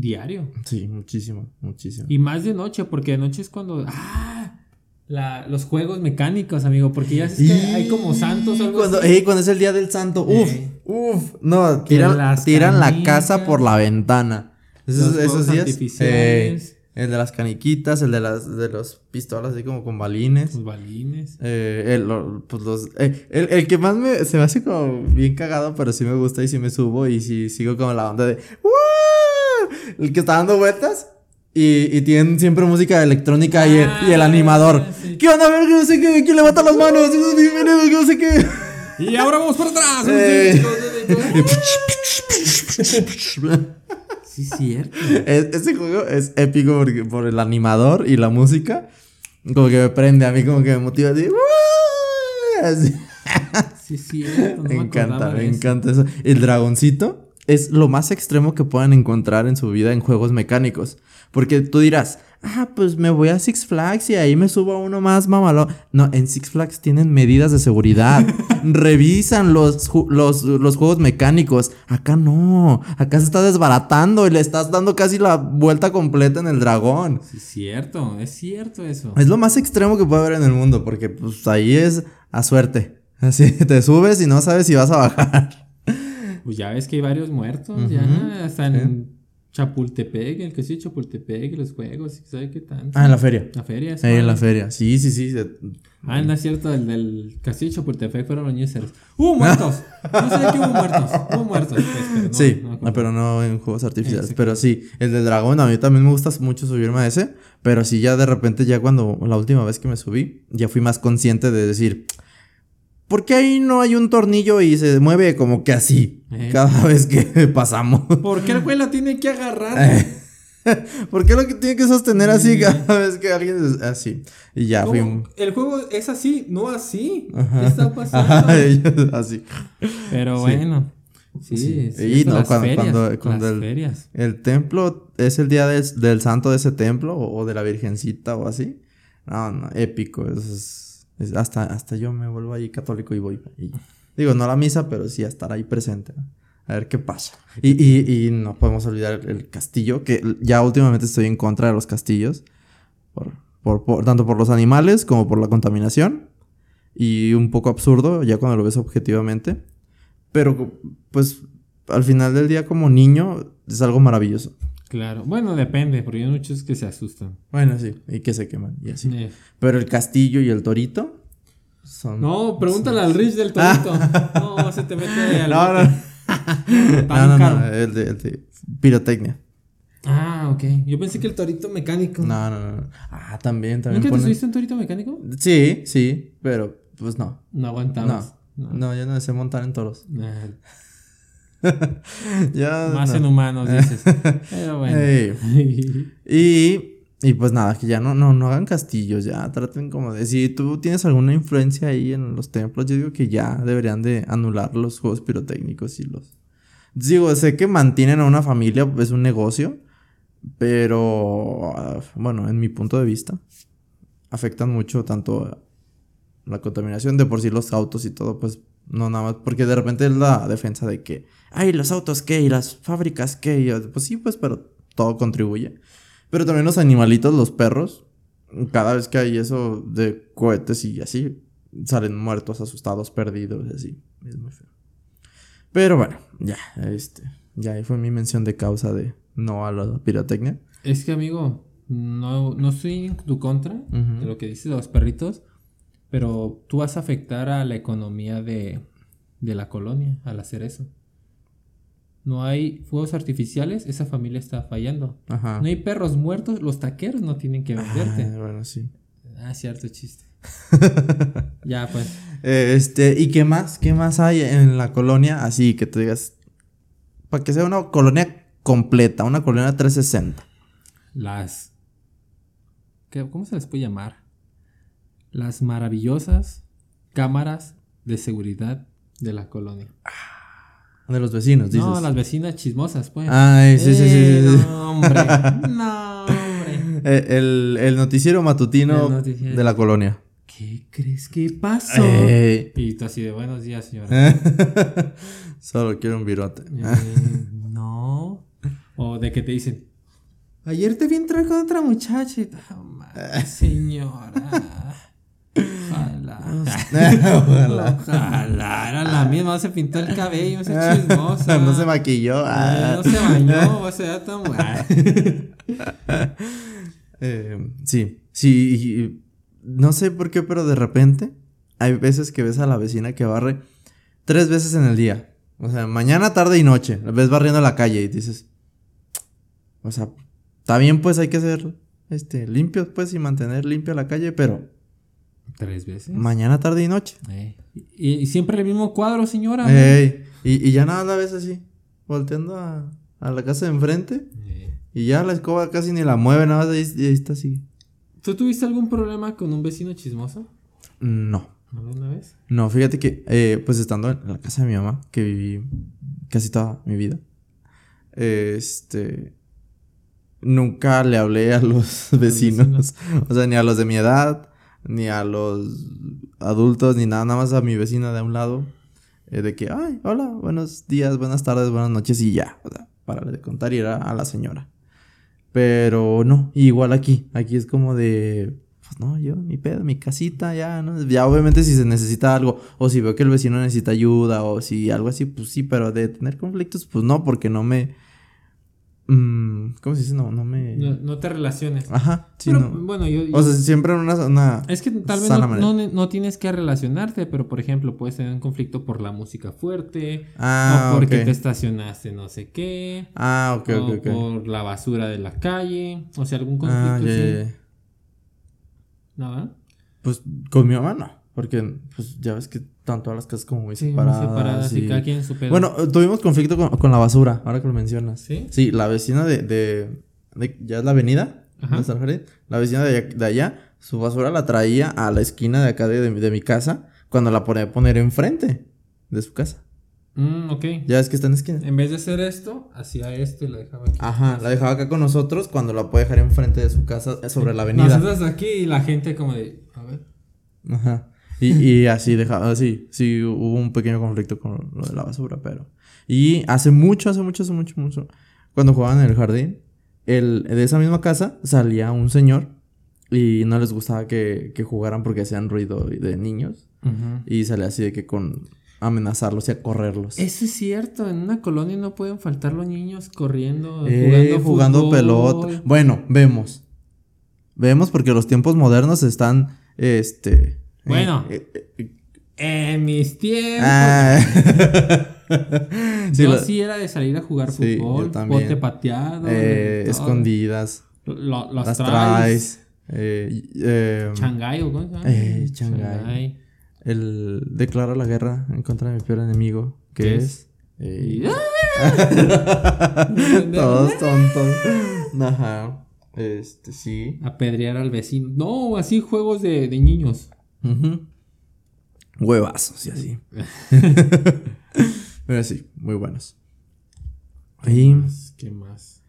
B: diario?
A: Sí, muchísimo, muchísimo.
B: Y más de noche, porque de noche es cuando. ¡Ah! La- los juegos mecánicos, amigo, porque ya es que hay como santos o algo
A: cuando,
B: así.
A: ey, cuando es el día del santo, uf,
B: Eh.
A: uf, no, tiran, tiran la casa por la ventana. Esos, esos días. ey, el de las caniquitas, el de las de los pistolas así como con balines.
B: Los balines.
A: Eh, el, pues los, eh, el, el que más me, se me hace como bien cagado, pero sí me gusta y sí me subo y sí sigo como la onda de ¡Woo! El que está dando vueltas y, y tienen siempre música electrónica y, el, y el
B: Ah,
A: animador.
B: sí.
A: ¿Qué onda? A ver, que no sé qué, ¿quién levanta las manos? Bienvenido, que no sé qué.
B: Y ahora vamos para atrás.
A: Eh.
B: Sí, es cierto.
A: Es- ese juego es épico porque, por el animador y la música. Como que me prende a mí, como que me motiva así. Así.
B: Sí, es cierto. No
A: Me
B: me,
A: encanta, me
B: eso.
A: encanta eso. El dragoncito es lo más extremo que puedan encontrar en su vida en juegos mecánicos. Porque tú dirás, ah, pues me voy a Six Flags y ahí me subo a uno más mamalón. No, en Six Flags tienen medidas de seguridad. Revisan los, los, los juegos mecánicos. Acá no. Acá se está desbaratando y le estás dando casi la vuelta completa en el dragón.
B: Sí, es cierto. Es cierto eso.
A: Es lo más extremo que puede haber en el mundo, porque pues ahí es a suerte. Así te subes y no sabes si vas a bajar.
B: Pues ya ves que hay varios muertos. Ya hasta en Chapultepec, el que sí, Chapultepec, los juegos, ¿sabe qué tanto?
A: Ah, en la feria.
B: La feria.
A: Ahí en la feria. Sí, sí, sí. se-
B: Ah, no es cierto, el del castillo de Chapultepec fueron los ñeceros. ¡Hubo muertos! No sé que hubo muertos. Hubo muertos, pues, pero no,
A: sí,
B: no
A: ah, pero no en juegos artificiales.
B: Exacto.
A: Pero sí, el del dragón, a mí también me gusta mucho subirme a ese. Pero sí, ya de repente, ya cuando la última vez que me subí, ya fui más consciente de decir, ¿por qué ahí no hay un tornillo y se mueve como que así?
B: Eh.
A: Cada vez que pasamos.
B: ¿Por qué el güey la tiene que agarrar?
A: ¿Por qué lo que tiene que sostener así cada vez que alguien es así? Y ya fui.
B: ¿Cómo? El juego es así, no así.
A: Ajá.
B: ¿Qué está pasando?
A: Ajá, así.
B: Pero
A: Sí.
B: bueno. Sí,
A: Sí.
B: sí,
A: Y no,
B: las
A: cuando-
B: ferias,
A: cuando- cuando
B: las
A: el-
B: ferias.
A: El templo es el día del, del santo de ese templo o, o de la virgencita o así. No, no, épico. es, es- hasta, hasta yo me vuelvo ahí católico y voy. y- digo, no a la misa, pero sí a estar ahí presente. ¿no? A ver qué pasa. Y, y, y no podemos olvidar el, castillo, que ya últimamente estoy en contra de los castillos. Por, por, por- tanto por los animales como por la contaminación. Y un poco absurdo ya cuando lo ves objetivamente. Pero pues al final del día como niño es algo maravilloso.
B: Claro. Bueno, depende, porque hay muchos que se asustan.
A: Bueno, sí, y que se queman y así.
B: Eh.
A: Pero el castillo y el torito son...
B: No, pregúntale al Rich del Torito. No, se te mete al.
A: no, no, no, no, no, el de, el de pirotecnia.
B: Ah, ok. Yo pensé que el torito mecánico.
A: No, no, no. Ah, también, también
B: ¿Nunca te subiste un torito mecánico?
A: Sí, sí, pero pues no.
B: No
A: No,
B: aguantabas.
A: no, yo no sé montar en toros.
B: Ah,
A: Ya,
B: más
A: no.
B: en humanos, dices. Pero bueno.
A: Y, y pues nada, que ya no, no, no hagan castillos, ya traten como de... Si tú tienes alguna influencia ahí en los templos, yo digo que ya deberían de anular los juegos pirotécnicos y los... Digo, sé que mantienen a una familia, es un negocio, pero ah, bueno, en mi punto de vista, afectan mucho tanto la contaminación de por sí los autos y todo, pues no nada más, porque de repente es la defensa de que, ay, los autos qué y las fábricas qué, y pues sí, pues, pero todo contribuye. Pero también los animalitos, los perros, cada vez que hay eso de cohetes y así, salen muertos, asustados, perdidos y así. Es muy feo. Pero bueno, ya, este. Ya ahí fue mi mención de causa de no a la pirotecnia.
B: Es que, amigo, no, no estoy en tu contra de lo que dices de los perritos, pero tú vas a afectar a la economía de, de la colonia al hacer eso. No hay fuegos artificiales, esa familia está fallando.
A: Ajá.
B: No hay perros muertos, los taqueros no tienen que venderte.
A: Ah, bueno, sí.
B: Ah, cierto chiste. ya, pues.
A: Eh, Este, ¿y qué más? ¿Qué más hay en la colonia? Así que tú digas. Para que sea una colonia completa, una colonia 360.
B: Las. ¿qué- ¿Cómo se les puede llamar? Las maravillosas cámaras de seguridad de la colonia.
A: De los vecinos, dices.
B: No, las vecinas chismosas, pues.
A: Ay, sí, sí, sí,
B: Eh,
A: sí, sí.
B: No, hombre. No, hombre.
A: Eh, El, el noticiero matutino
B: El noticiero.
A: de la colonia.
B: ¿Qué crees que pasó?
A: Ey.
B: Y tú así de buenos días, señora.
A: Solo quiero un virote.
B: Eh, no. O de que te dicen, ayer te vi entrar con otra muchacha. Ah, madre, señora. Ojalá. Era la misma, se pintó el cabello, se chismosa.
A: no se maquilló.
B: Eh,
A: Ah.
B: no se bañó, o sea, tan Ah.
A: Eh, sí, sí. No sé por qué, pero de repente hay veces que ves a la vecina que barre tres veces en el día. O sea, mañana, tarde y noche. La ves barriendo la calle y dices. O sea, está bien, pues hay que ser este, limpios, pues, y mantener limpia la calle, pero
B: Tres veces.
A: mañana, tarde y noche.
B: Eh, Y, y siempre el mismo cuadro, señora.
A: Ey, y, y ya nada la ves así, volteando a, a la casa de enfrente.
B: Eh,
A: Y ya la escoba casi ni la mueve, nada más ahí, y ahí está así.
B: ¿Tú tuviste algún problema con un vecino chismoso?
A: No.
B: ¿Alguna vez?
A: No, fíjate que, eh, pues estando en la casa de mi mamá, que viví casi toda mi vida, este, nunca le hablé a los vecinos, o sea, ni a los de mi edad, ni a los adultos, ni nada, nada más a mi vecina de a un lado, eh, de que, ay, hola, buenos días, buenas tardes, buenas noches, y ya, o sea, para de contar y era a la señora. Pero no, igual aquí, aquí es como de, pues no, yo, mi pedo, mi casita, ya, ¿no? Ya obviamente si se necesita algo, o si veo que el vecino necesita ayuda, o si algo así, pues sí, pero de tener conflictos, pues no, porque no me... mm, ¿Cómo se dice? No, no me...
B: No, no te relaciones.
A: Ajá, sí,
B: Pero,
A: no.
B: bueno, yo,
A: O sea, siempre en una... una
B: es que tal vez no, no, no tienes que relacionarte, pero por ejemplo, puedes tener un conflicto por la música fuerte,
A: Ah,
B: o porque te estacionaste no sé qué,
A: Ah, ok,
B: o
A: ok, ok.
B: por la basura de la calle, o sea, algún conflicto
A: Ah,
B: así.
A: ya, ya.
B: ¿Nada?
A: Pues con mi mamá no, porque pues ya ves que están todas las casas como muy
B: Sí, muy
A: separadas.
B: separadas y
A: y-
B: cada quien en su pedo.
A: Bueno, tuvimos conflicto con, con la basura, ahora que lo mencionas.
B: ¿Sí?
A: Sí, la vecina de, de, de- ya es la avenida,
B: Ajá.
A: La vecina de allá, de allá, su basura la traía a la esquina de acá de, de mi- de mi casa cuando la ponía a poner enfrente de su casa.
B: Mm, ok.
A: Ya ves que está en la esquina.
B: En vez de hacer esto, hacía esto y lo dejaba aquí.
A: Ajá, la dejaba acá con nosotros cuando la puede dejar enfrente de su casa eh, sobre la avenida.
B: Nosotros aquí y la gente como de, a ver.
A: Ajá. Y, y así dejaba, sí, sí, hubo un pequeño conflicto con lo de la basura, pero. Y hace mucho, hace mucho, hace mucho, mucho, cuando jugaban en el jardín, el, de esa misma casa salía un señor y no les gustaba que, que jugaran porque hacían ruido de niños. Y salía así de que con amenazarlos y a correrlos.
B: Eso es cierto, en una colonia no pueden faltar los niños corriendo,
A: Eh,
B: jugando,
A: jugando pelota. Bueno, vemos. Vemos porque los tiempos modernos están, este...
B: Bueno.
A: eh,
B: En mis tiempos.
A: ah. Sí,
B: yo
A: lo-
B: sí era de salir a jugar
A: Sí,
B: fútbol, bote pateado,
A: eh, escondidas.
B: Lo- los
A: las
B: traes.
A: traes. eh, eh,
B: Shanghái o cómo se
A: Shanghái. el declara la guerra en contra de mi peor enemigo, que
B: ¿Qué
A: es... todos tontos. Ajá. Este, sí.
B: Apedrear al vecino. No, así juegos de, de niños.
A: Ujú. Huevazos y así. Pero sí, muy buenos. Y
B: Más, ¿Qué más?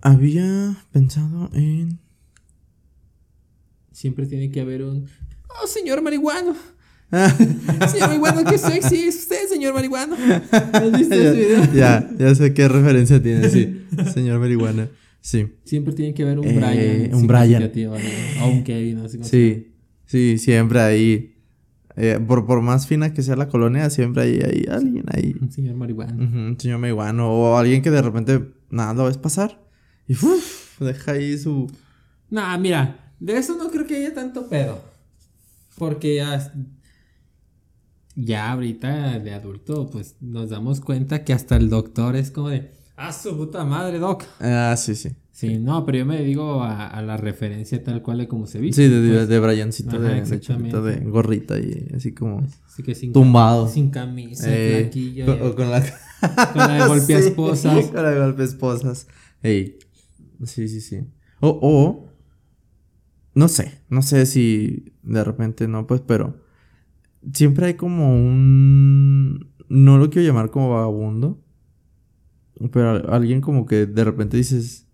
A: había pensado en.
B: Siempre tiene que haber un. Oh, señor marihuano. Señor marihuano, qué sexy es usted, señor marihuano. ¿Has visto ese video?
A: ya, ya, ya sé qué referencia tiene, sí. Señor marihuana. Sí,
B: Siempre tiene que haber un
A: Eh,
B: Brian.
A: un Brian.
B: ¿no? O un Kevin, se
A: sí, sí, siempre ahí. eh, por, por más fina que sea la colonia, siempre hay, hay alguien ahí.
B: Un señor marihuana.
A: Ujú, un señor marihuano. O alguien que de repente nada lo ves pasar. Y uf, deja ahí su.
B: Nah, mira, de eso no creo que haya tanto pedo. Porque ya. Ya ahorita de adulto, pues nos damos cuenta que hasta el doctor es como de. ¡Ah, su puta madre, doc!
A: Ah, sí, sí.
B: Sí, no, pero yo me digo a, a la referencia tal cual de como se viste.
A: Sí, de,
B: pues.
A: de Briancito,
B: Ajá,
A: de, de gorrita y así como
B: Así que sin
A: tumbado.
B: Sin camisa,
A: Eh,
B: flaquillo,
A: con, con la,
B: con la de golpe
A: Sí,
B: esposas.
A: Con la de golpe esposas. Ey. Sí, sí, sí. O, o. No sé. No sé si de repente no, pues, pero. Siempre hay como un. No lo quiero llamar como vagabundo. Pero alguien como que de repente dices.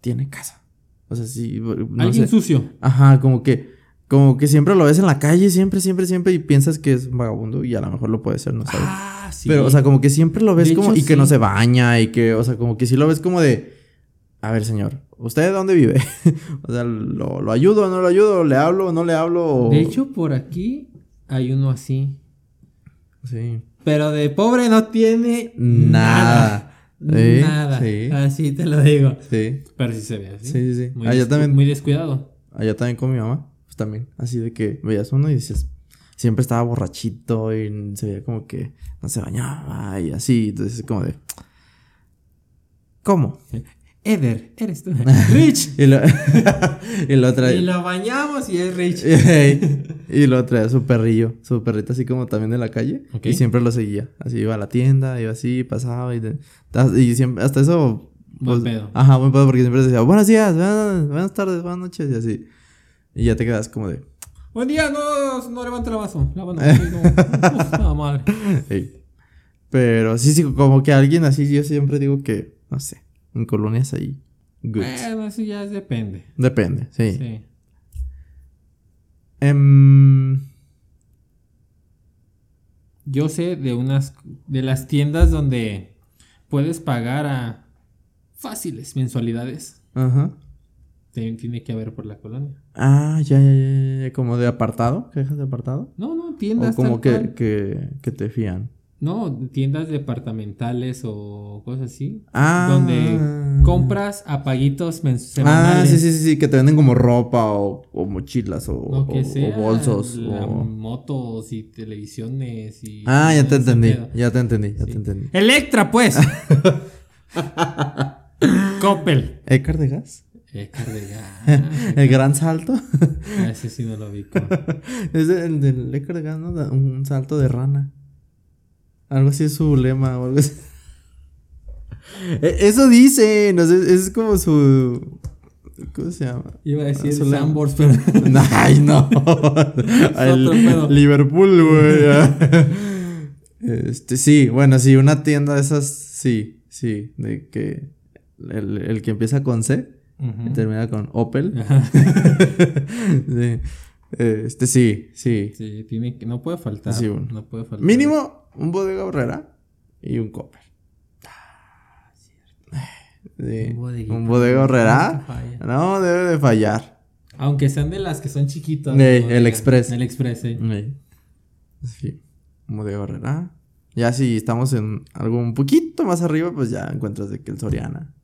A: Tiene casa. O sea, sí. No
B: Alguien
A: sé.
B: sucio.
A: Ajá, como que. Como que siempre lo ves en la calle, siempre, siempre, siempre, y piensas que es un vagabundo, y a lo mejor lo puede ser, no sabes.
B: Ah, sí.
A: Pero, o sea, como que siempre lo ves
B: De
A: como.
B: hecho,
A: y que no se baña, y que, o sea, como que sí lo ves como de. A ver, señor, ¿usted dónde vive? o sea, ¿lo, ¿lo ayudo o no lo ayudo? ¿Le hablo o no le hablo? o-
B: De hecho, por aquí hay uno así.
A: Sí.
B: Pero de pobre no tiene
A: Nada. Sí,
B: nada.
A: sí.
B: Así te lo digo.
A: Sí.
B: Pero sí se ve así.
A: Sí, sí, sí.
B: Muy,
A: Allá también.
B: muy descuidado.
A: Allá también con mi mamá. Pues también. Así de que veías uno y dices. Siempre estaba borrachito y se veía como que no se bañaba y así. Entonces, como de. ¿Cómo?
B: Eder, eres tú. Rich.
A: Y lo, y lo trae.
B: y lo bañamos y es Rich.
A: y lo traía su perrillo, su perrito así como también de la calle. Y siempre lo seguía. Así iba a la tienda, iba así, pasaba y, de- y siempre, hasta eso.
B: Buen pedo.
A: Ajá, buen pedo porque siempre decía, buenos días, buenas, buenas tardes, buenas noches y así. Y ya te quedas como de,
B: Buen día, no, no levanta la vaso. La mano. No. Madre.
A: Pero sí, sí, como que alguien así, yo siempre digo que, no sé, en colonias ahí. Good.
B: Bueno, eso ya depende.
A: Depende, sí.
B: Sí.
A: Em,
B: Yo sé de unas de las tiendas donde puedes pagar a fáciles mensualidades.
A: ajá.
B: Tiene que haber por la colonia.
A: Ah, ya, ya, ya, ya, como de apartado, quejas de apartado.
B: No, no,
A: O
B: tiendas
A: como
B: tal
A: que,
B: cual.
A: que, que te fían.
B: No, tiendas departamentales o cosas así.
A: Ah.
B: Donde compras a paguitos mens-
A: Ah,
B: semanales.
A: sí, sí, sí, sí, que te venden como ropa o, o mochilas o,
B: Lo que
A: o-
B: sea.
A: o bolsos.
B: la-
A: o-
B: motos y televisiones y.
A: Ah, ya te entendí, ya te entendí, ya
B: Sí.
A: te entendí.
B: Electra, pues. Coppel.
A: ¿Ecar de gas?
B: Eh, carga.
A: ¿El gran salto?
B: Ah, Ese sí no lo vi. con-
A: es el del Ecar de gas, ¿no? Un salto de rana. Algo así es su lema o algo así. E- Eso dice, no sé, es como su... ¿Cómo se llama?
B: Iba a decir
A: Su lema.
B: Sambors, pero.
A: Ay, no. El. Liverpool, güey. Este, sí, bueno, sí, una tienda de esas, sí, sí, de que el, el que empieza con C y termina con Opel. Sí. Este, sí, sí.
B: Sí, tiene que, no puede faltar.
A: Sí, bueno.
B: No puede faltar.
A: Mínimo un bodega horrera y un Coppel. Sí,
B: Un bodeguita.
A: Un bodega horrera. No, debe de fallar.
B: Aunque sean de las que son chiquitas.
A: El Express.
B: El Express, sí.
A: Sí. Sí. Un bodega horrera. Ya si estamos en algo un poquito más arriba, pues ya encuentras de que el Soriana.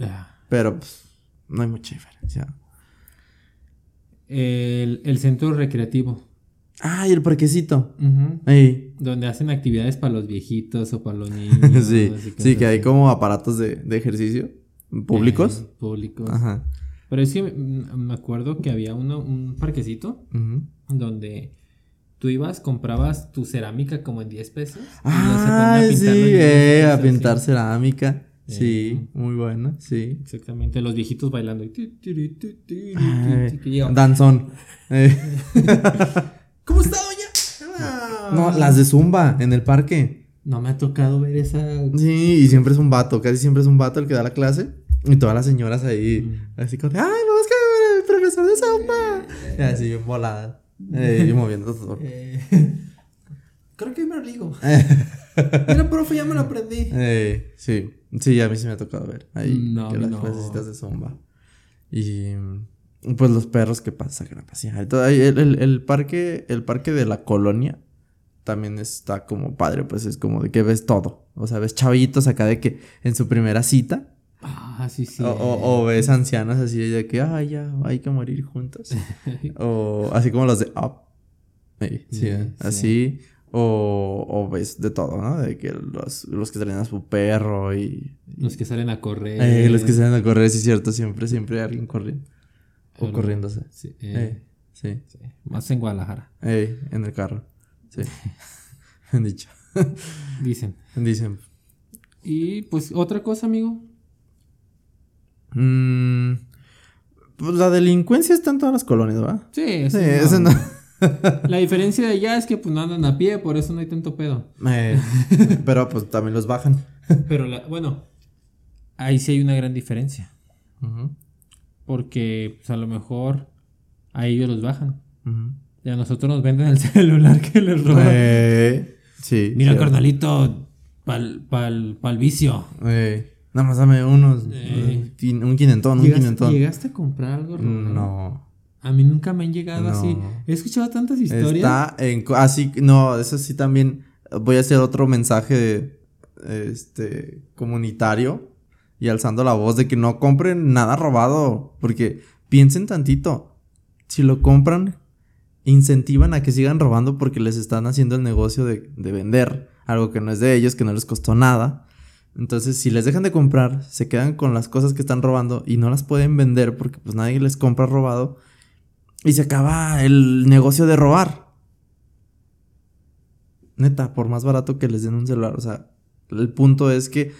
B: Ah.
A: Pero pues no hay mucha diferencia.
B: El, el centro recreativo.
A: Ah, y el parquecito. Ey.
B: Donde hacen actividades para los viejitos o para los niños.
A: sí, sí, que hay como aparatos de, de ejercicio públicos.
B: Eh, públicos.
A: Ajá.
B: Pero es que mm, me acuerdo que había uno, un parquecito donde tú ibas, comprabas tu cerámica como en 10 pesos. y
A: Ah,
B: se
A: sí,
B: ponían a pintar los
A: eh, a
B: así.
A: pintar cerámica. Sí,
B: Eh.
A: muy buena, sí.
B: Exactamente, los viejitos bailando. y
A: Ay, danzón. Eh,
B: ¿Cómo está, doña? Ah.
A: No, las de Zumba en el parque.
B: No me ha tocado ver esa.
A: Sí, y siempre es un vato, casi siempre es un vato el que da la clase. Y todas las señoras ahí,
B: Mm.
A: así como, ¡ay, vamos a ver el profesor de Zumba! Y así, bien volada. Eh, y moviendo todo.
B: Eh, creo que me lo digo. Mira, profe, ya me lo aprendí.
A: Eh, sí, sí, a mí sí me ha tocado ver ahí
B: No,
A: que las
B: no.
A: de Zumba. Y, Pues los perros que pasan a pasear. El, el- el parque, el parque de la colonia también está como padre, pues es como de que ves todo. O sea, ves chavitos acá de que en su primera cita.
B: Ah, sí, sí.
A: O, o- o ves ancianas así de que, ay, ya, hay que morir juntos. o así como los de Up. Ey, sí,
B: Sí,
A: eh,
B: sí.
A: así. O, o ves de todo, ¿no? De que los, los que traen a su perro y...
B: Los que salen a correr.
A: Eh, los que salen a correr, sí cierto, siempre, siempre hay alguien corriendo. O
B: Pero-
A: corriéndose.
B: Sí, eh,
A: sí.
B: sí. Más en Guadalajara.
A: Ey, en el carro. Sí. Han dicho.
B: Dicen.
A: Dicen.
B: Y pues otra cosa, amigo.
A: mm, pues la delincuencia está en todas las colonias, ¿va?
B: Sí, eso
A: Sí,
B: no.
A: eso no.
B: La diferencia de allá es que pues no andan a pie, por eso no hay tanto pedo.
A: Eh, pero pues también los bajan.
B: Pero la- bueno, ahí sí hay una gran diferencia.
A: Ujú,
B: Porque pues a lo mejor a ellos los bajan.
A: ujú.
B: Y a nosotros nos venden el celular que les roban.
A: Eh, sí.
B: Mira,
A: cierto.
B: carnalito, pal, pal, pal vicio.
A: Eh, nada más dame unos.
B: Eh.
A: Un quinentón, un
B: ¿Llegaste,
A: quinentón.
B: llegaste a comprar algo robado?
A: No.
B: A mí nunca me han llegado
A: No.
B: así. He escuchado tantas historias.
A: Está en. Así, no, eso sí también. Voy a hacer otro mensaje este comunitario y alzando la voz de que no compren nada robado. Porque piensen tantito. Si lo compran, incentivan a que sigan robando porque les están haciendo el negocio de, de vender algo que no es de ellos, que no les costó nada. Entonces, si les dejan de comprar, se quedan con las cosas que están robando y no las pueden vender porque pues nadie les compra robado. Y se acaba el negocio de robar. Neta, por más barato que les den un celular. O sea, el punto es que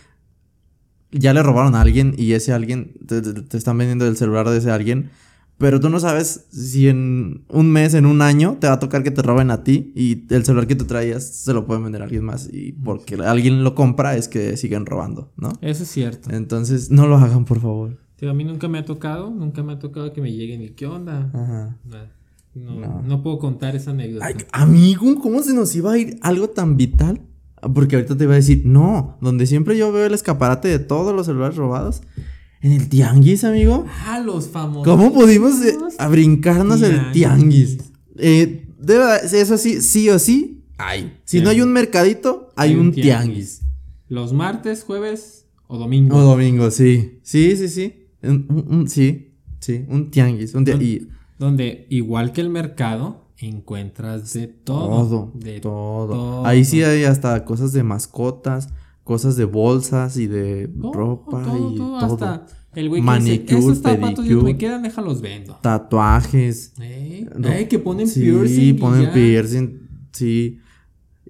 A: ya le robaron a alguien y ese alguien te, te- te están vendiendo el celular de ese alguien. Pero tú no sabes si en un mes, en un año, te va a tocar que te roben a ti y el celular que tú traías se lo pueden vender a alguien más. Y porque alguien lo compra es que siguen robando, ¿no?
B: Eso es cierto.
A: Entonces, no lo hagan, por favor.
B: Tío, a mí nunca me ha tocado, nunca me ha tocado que me lleguen y ¿qué onda?
A: Ajá.
B: Nah, No,
A: No.
B: no puedo contar esa anécdota.
A: Ay, amigo, ¿cómo se nos iba a ir algo tan vital? Porque ahorita te iba a decir, no, donde siempre yo veo el escaparate de todos los celulares robados, en el tianguis, amigo.
B: Ah, los famosos.
A: ¿Cómo pudimos eh, a brincarnos el
B: Tianguis.
A: Eh, de verdad, eso sí, sí o sí, hay. Si no hay un mercadito, hay,
B: Hay
A: un tianguis.
B: Los martes, jueves o domingo.
A: O domingo, sí. Sí, sí, sí. Un- un- un- sí, sí, un tianguis. Un
B: Donde, igual que el mercado, encuentras de todo.
A: todo,
B: de
A: todo.
B: todo.
A: Ahí sí hay hasta cosas de mascotas, cosas de bolsas y de
B: Todo,
A: ropa
B: todo,
A: y
B: todo. Hasta el güey que estos zapatos ya no me quedan, déjalos vendo.
A: Tatuajes.
B: Eh, eh, que ponen
A: sí,
B: piercing. y
A: ponen
B: ya.
A: piercing, sí.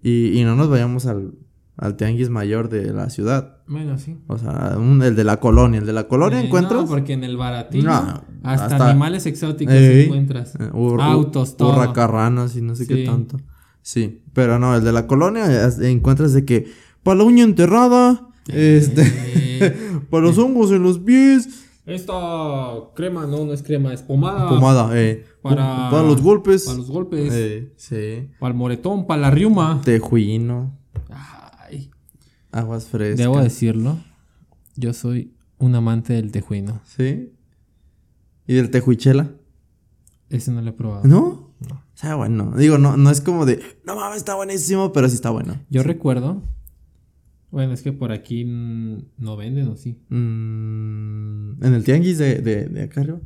A: Y, y no nos vayamos al, al tianguis mayor de la ciudad.
B: Bueno, sí.
A: O sea, un- el de la colonia. El de la colonia
B: Eh,
A: encuentras.
B: No, porque en el baratillo
A: No,
B: hasta,
A: hasta-
B: animales exóticos encuentras.
A: eh, ur-
B: Autos, todo.
A: Hurracarranas y no sé qué
B: Sí.
A: tanto. Sí, pero no, el de la colonia eh, encuentras de que para la uña enterrada, este,
B: Eh,
A: para los hongos en los pies,
B: esta crema no, no es crema, es pomada.
A: pomada, eh,
B: Para,
A: para los golpes,
B: Para los golpes.
A: eh, sí,
B: Para el moretón, para la riuma.
A: tejuino, aguas frescas,
B: debo decirlo. Yo soy un amante del tejuino.
A: sí, y del tejuichela,
B: Ese no lo he probado.
A: ¿no? O sea, bueno, digo, no, no es como de, no mames, está buenísimo, pero sí está bueno.
B: Yo recuerdo. Bueno, es que por aquí mm, no venden, ¿o sí?
A: Mm, en el tianguis de, de, de acá arriba.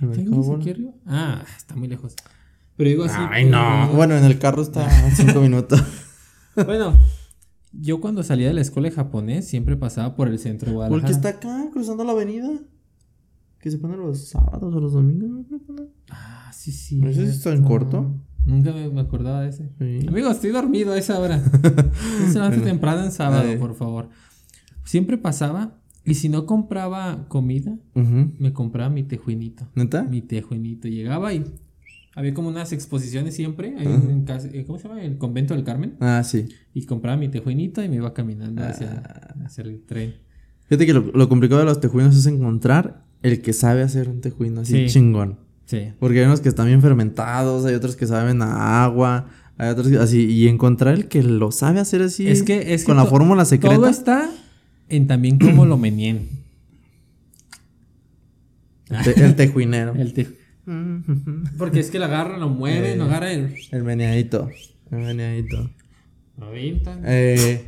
A: El
B: ¿Tianguis
A: bueno.
B: aquí arriba? Ah, está muy lejos. Pero digo así.
A: Ay, no. Bueno, en el carro está cinco minutos.
B: Bueno, yo cuando salía de la escuela de japonés siempre pasaba por el centro de Guadalajara.
A: Porque está acá, cruzando la avenida. Que se pone los sábados o los domingos.
B: Ah, sí, sí.
A: ¿Ese sí está en corto?
B: Nunca me, me acordaba de ese.
A: Sí.
B: Amigo, estoy dormido a esa hora. No se levante temprano en sábado,
A: Ay.
B: por favor. Siempre pasaba. Y si no compraba comida, me compraba mi tejuinito.
A: ¿Neta?
B: Mi tejuinito. Llegaba y había como unas exposiciones siempre. ahí en casa- eh, ¿Cómo se llama? El convento del Carmen.
A: Ah, sí.
B: Y compraba mi tejuinito y me iba caminando hacia,
A: Ah.
B: hacia el tren.
A: Fíjate que lo, lo complicado de los tejuinos es encontrar el que sabe hacer un tejuino así
B: Sí.
A: chingón.
B: Sí.
A: Porque hay unos que están bien fermentados, hay otros que saben a agua, hay otros que así. Y encontrar el que lo sabe hacer así.
B: Es que, es que
A: con la fórmula secreta.
B: Todo está en también cómo lo menien.
A: Te- el tejuinero.
B: El te- Porque es que lo agarran, lo mueven, lo agarran.
A: El meneadito. El meneadito.
B: Lo avientan.
A: Eh,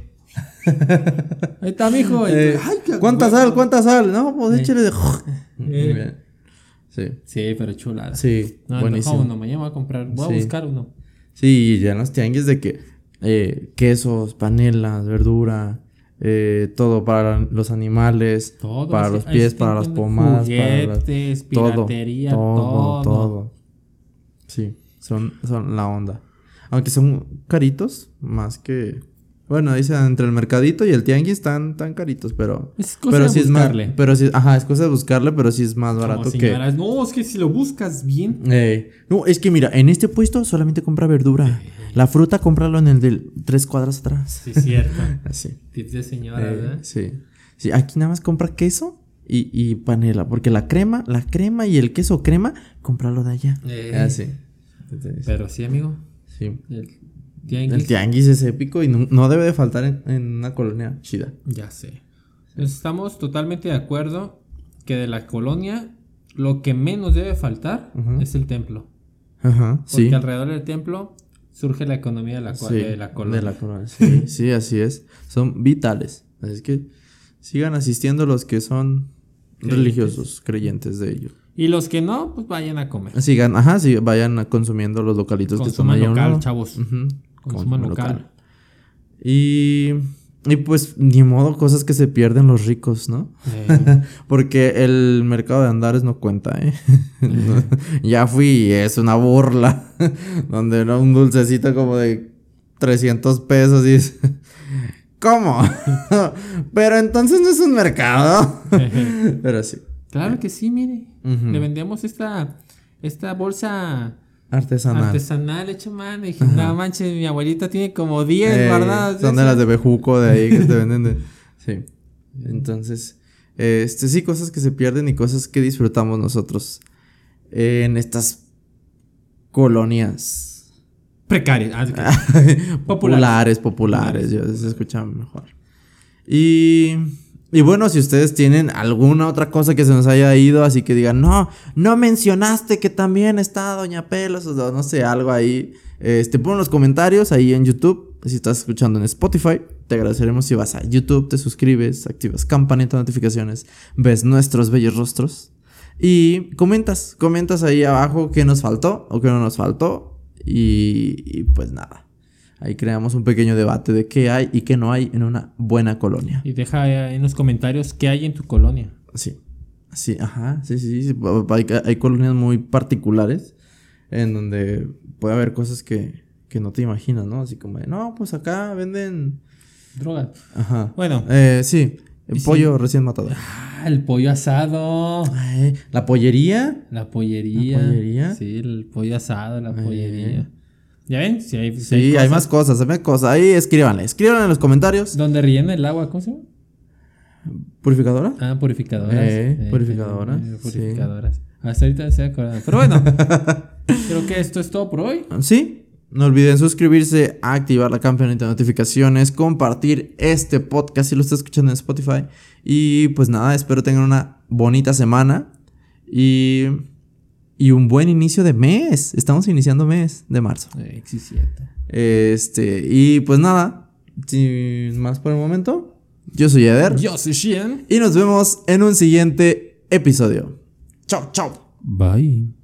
B: Ahí está, mijo.
A: eh,
B: Ay,
A: ¿Cuánta
B: huevo.
A: sal? ¿Cuánta sal? No, pues
B: Eh.
A: échale de. Muy
B: Eh.
A: bien. Sí.
B: Sí, pero chulada.
A: Sí,
B: No,
A: buenísimo.
B: no, uno, mañana voy a comprar, voy
A: Sí.
B: a buscar uno.
A: Sí, ya en los tianguis de que eh, quesos, panelas, verdura, eh, todo para los animales,
B: Todo.
A: para los pies, para las pomadas, para
B: Juguetes, piratería,
A: todo,
B: todo.
A: todo. Sí, son, son la onda. Aunque son caritos, más que... Bueno, dice entre el mercadito y el tianguis están tan caritos, pero...
B: Es cosa
A: pero
B: de
A: sí es
B: buscarle.
A: más... Pero sí, ajá, es cosa de buscarle, pero sí es más barato que...
B: No, es que si lo buscas bien.
A: Eh, no, es que mira, en este puesto solamente compra verdura. La fruta, cómpralo en el de tres cuadras atrás.
B: Sí, cierto.
A: Así.
B: Tips de señora,
A: Eh,
B: ¿verdad?
A: sí. Sí, aquí nada más compra queso y, y panela. Porque la crema, la crema y el queso crema, cómpralo de allá.
B: Eh.
A: Así.
B: Pero sí, amigo.
A: sí.
B: El tianguis.
A: El tianguis es épico y no, no debe de faltar en, en una colonia chida.
B: Ya sé. Estamos totalmente de acuerdo que de la colonia lo que menos debe faltar es el templo.
A: Ajá,
B: Porque
A: sí.
B: alrededor del templo surge la economía de la,
A: Sí,
B: de la colonia.
A: de la colonia, Sí, sí, así es. Son vitales. Así es que sigan asistiendo los que son
B: Creyentes.
A: religiosos, creyentes de ello.
B: Y los que no, pues vayan a comer.
A: Sigan, ajá, sí, vayan consumiendo los localitos que están
B: Consuman
A: ahí a un
B: local, chavos. Consuman
A: consuman
B: local.
A: Y, y pues ni modo, cosas que se pierden los ricos, ¿no?
B: Eh,
A: Porque el mercado de Andares no cuenta, ¿eh? No, ya fui y es una burla. Donde era un dulcecito como de 300 pesos y es... ¿Cómo? Pero entonces no es un mercado. Pero sí.
B: claro que sí, mire. Le vendemos esta, esta bolsa
A: Artesanal.
B: artesanal hecha a mano. Y dije, no manches, mi abuelita tiene como 10
A: Eh,
B: guardadas.
A: Son de
B: esas".
A: las de Bejuco de ahí que te venden de... Sí. Entonces, este sí, cosas que se pierden y cosas que disfrutamos nosotros en estas colonias
B: Precarias. Ah, ok.
A: populares, populares, yo se escucha mejor. Y, y bueno, si ustedes tienen alguna otra cosa que se nos haya ido, así que digan, no, no mencionaste que también está Doña Pelos, o no sé, algo ahí, este, pon los comentarios ahí en YouTube, si estás escuchando en Spotify, te agradeceremos si vas a YouTube, te suscribes, activas campanita de notificaciones, ves nuestros bellos rostros y comentas, comentas ahí abajo qué nos faltó o qué no nos faltó y, y pues nada. Ahí creamos un pequeño debate de qué hay y qué no hay en una buena colonia.
B: Y deja ahí en los comentarios qué hay en tu colonia.
A: Sí. Sí, ajá. Sí, sí, sí. Hay, hay colonias muy particulares en donde puede haber cosas que, que no te imaginas, ¿no? Así como de, no, pues acá venden.
B: Droga.
A: Ajá.
B: Bueno.
A: Eh, sí. El
B: Y sí.
A: pollo recién matado.
B: Ah, el pollo asado.
A: Ay, la pollería.
B: La pollería.
A: ¿La pollería?
B: Sí, el pollo asado, la
A: Ay,
B: pollería. ¿Ya ven? Sí, hay,
A: Sí, hay,
B: cosas
A: más cosas, hay más cosas. Ahí escríbanle. Escríbanle en los comentarios.
B: Donde rellena el agua, ¿cómo se llama?
A: ¿Purificadora?
B: Ah, purificadoras.
A: Eh, purificadoras,
B: eh, purificadoras. Hasta ahorita se acordado. Pero bueno, creo que esto es todo por hoy.
A: Sí. No olviden suscribirse, activar la campanita de notificaciones, compartir este podcast si lo está escuchando en Spotify. Y pues nada, espero tengan una bonita semana y, y un buen inicio de mes. Estamos iniciando mes de marzo.
B: Eh.
A: Este, y pues nada, sin más por el momento, yo soy Eder
B: Yo soy Sheehan.
A: y nos vemos en un siguiente episodio. Chao, chao.
B: Bye.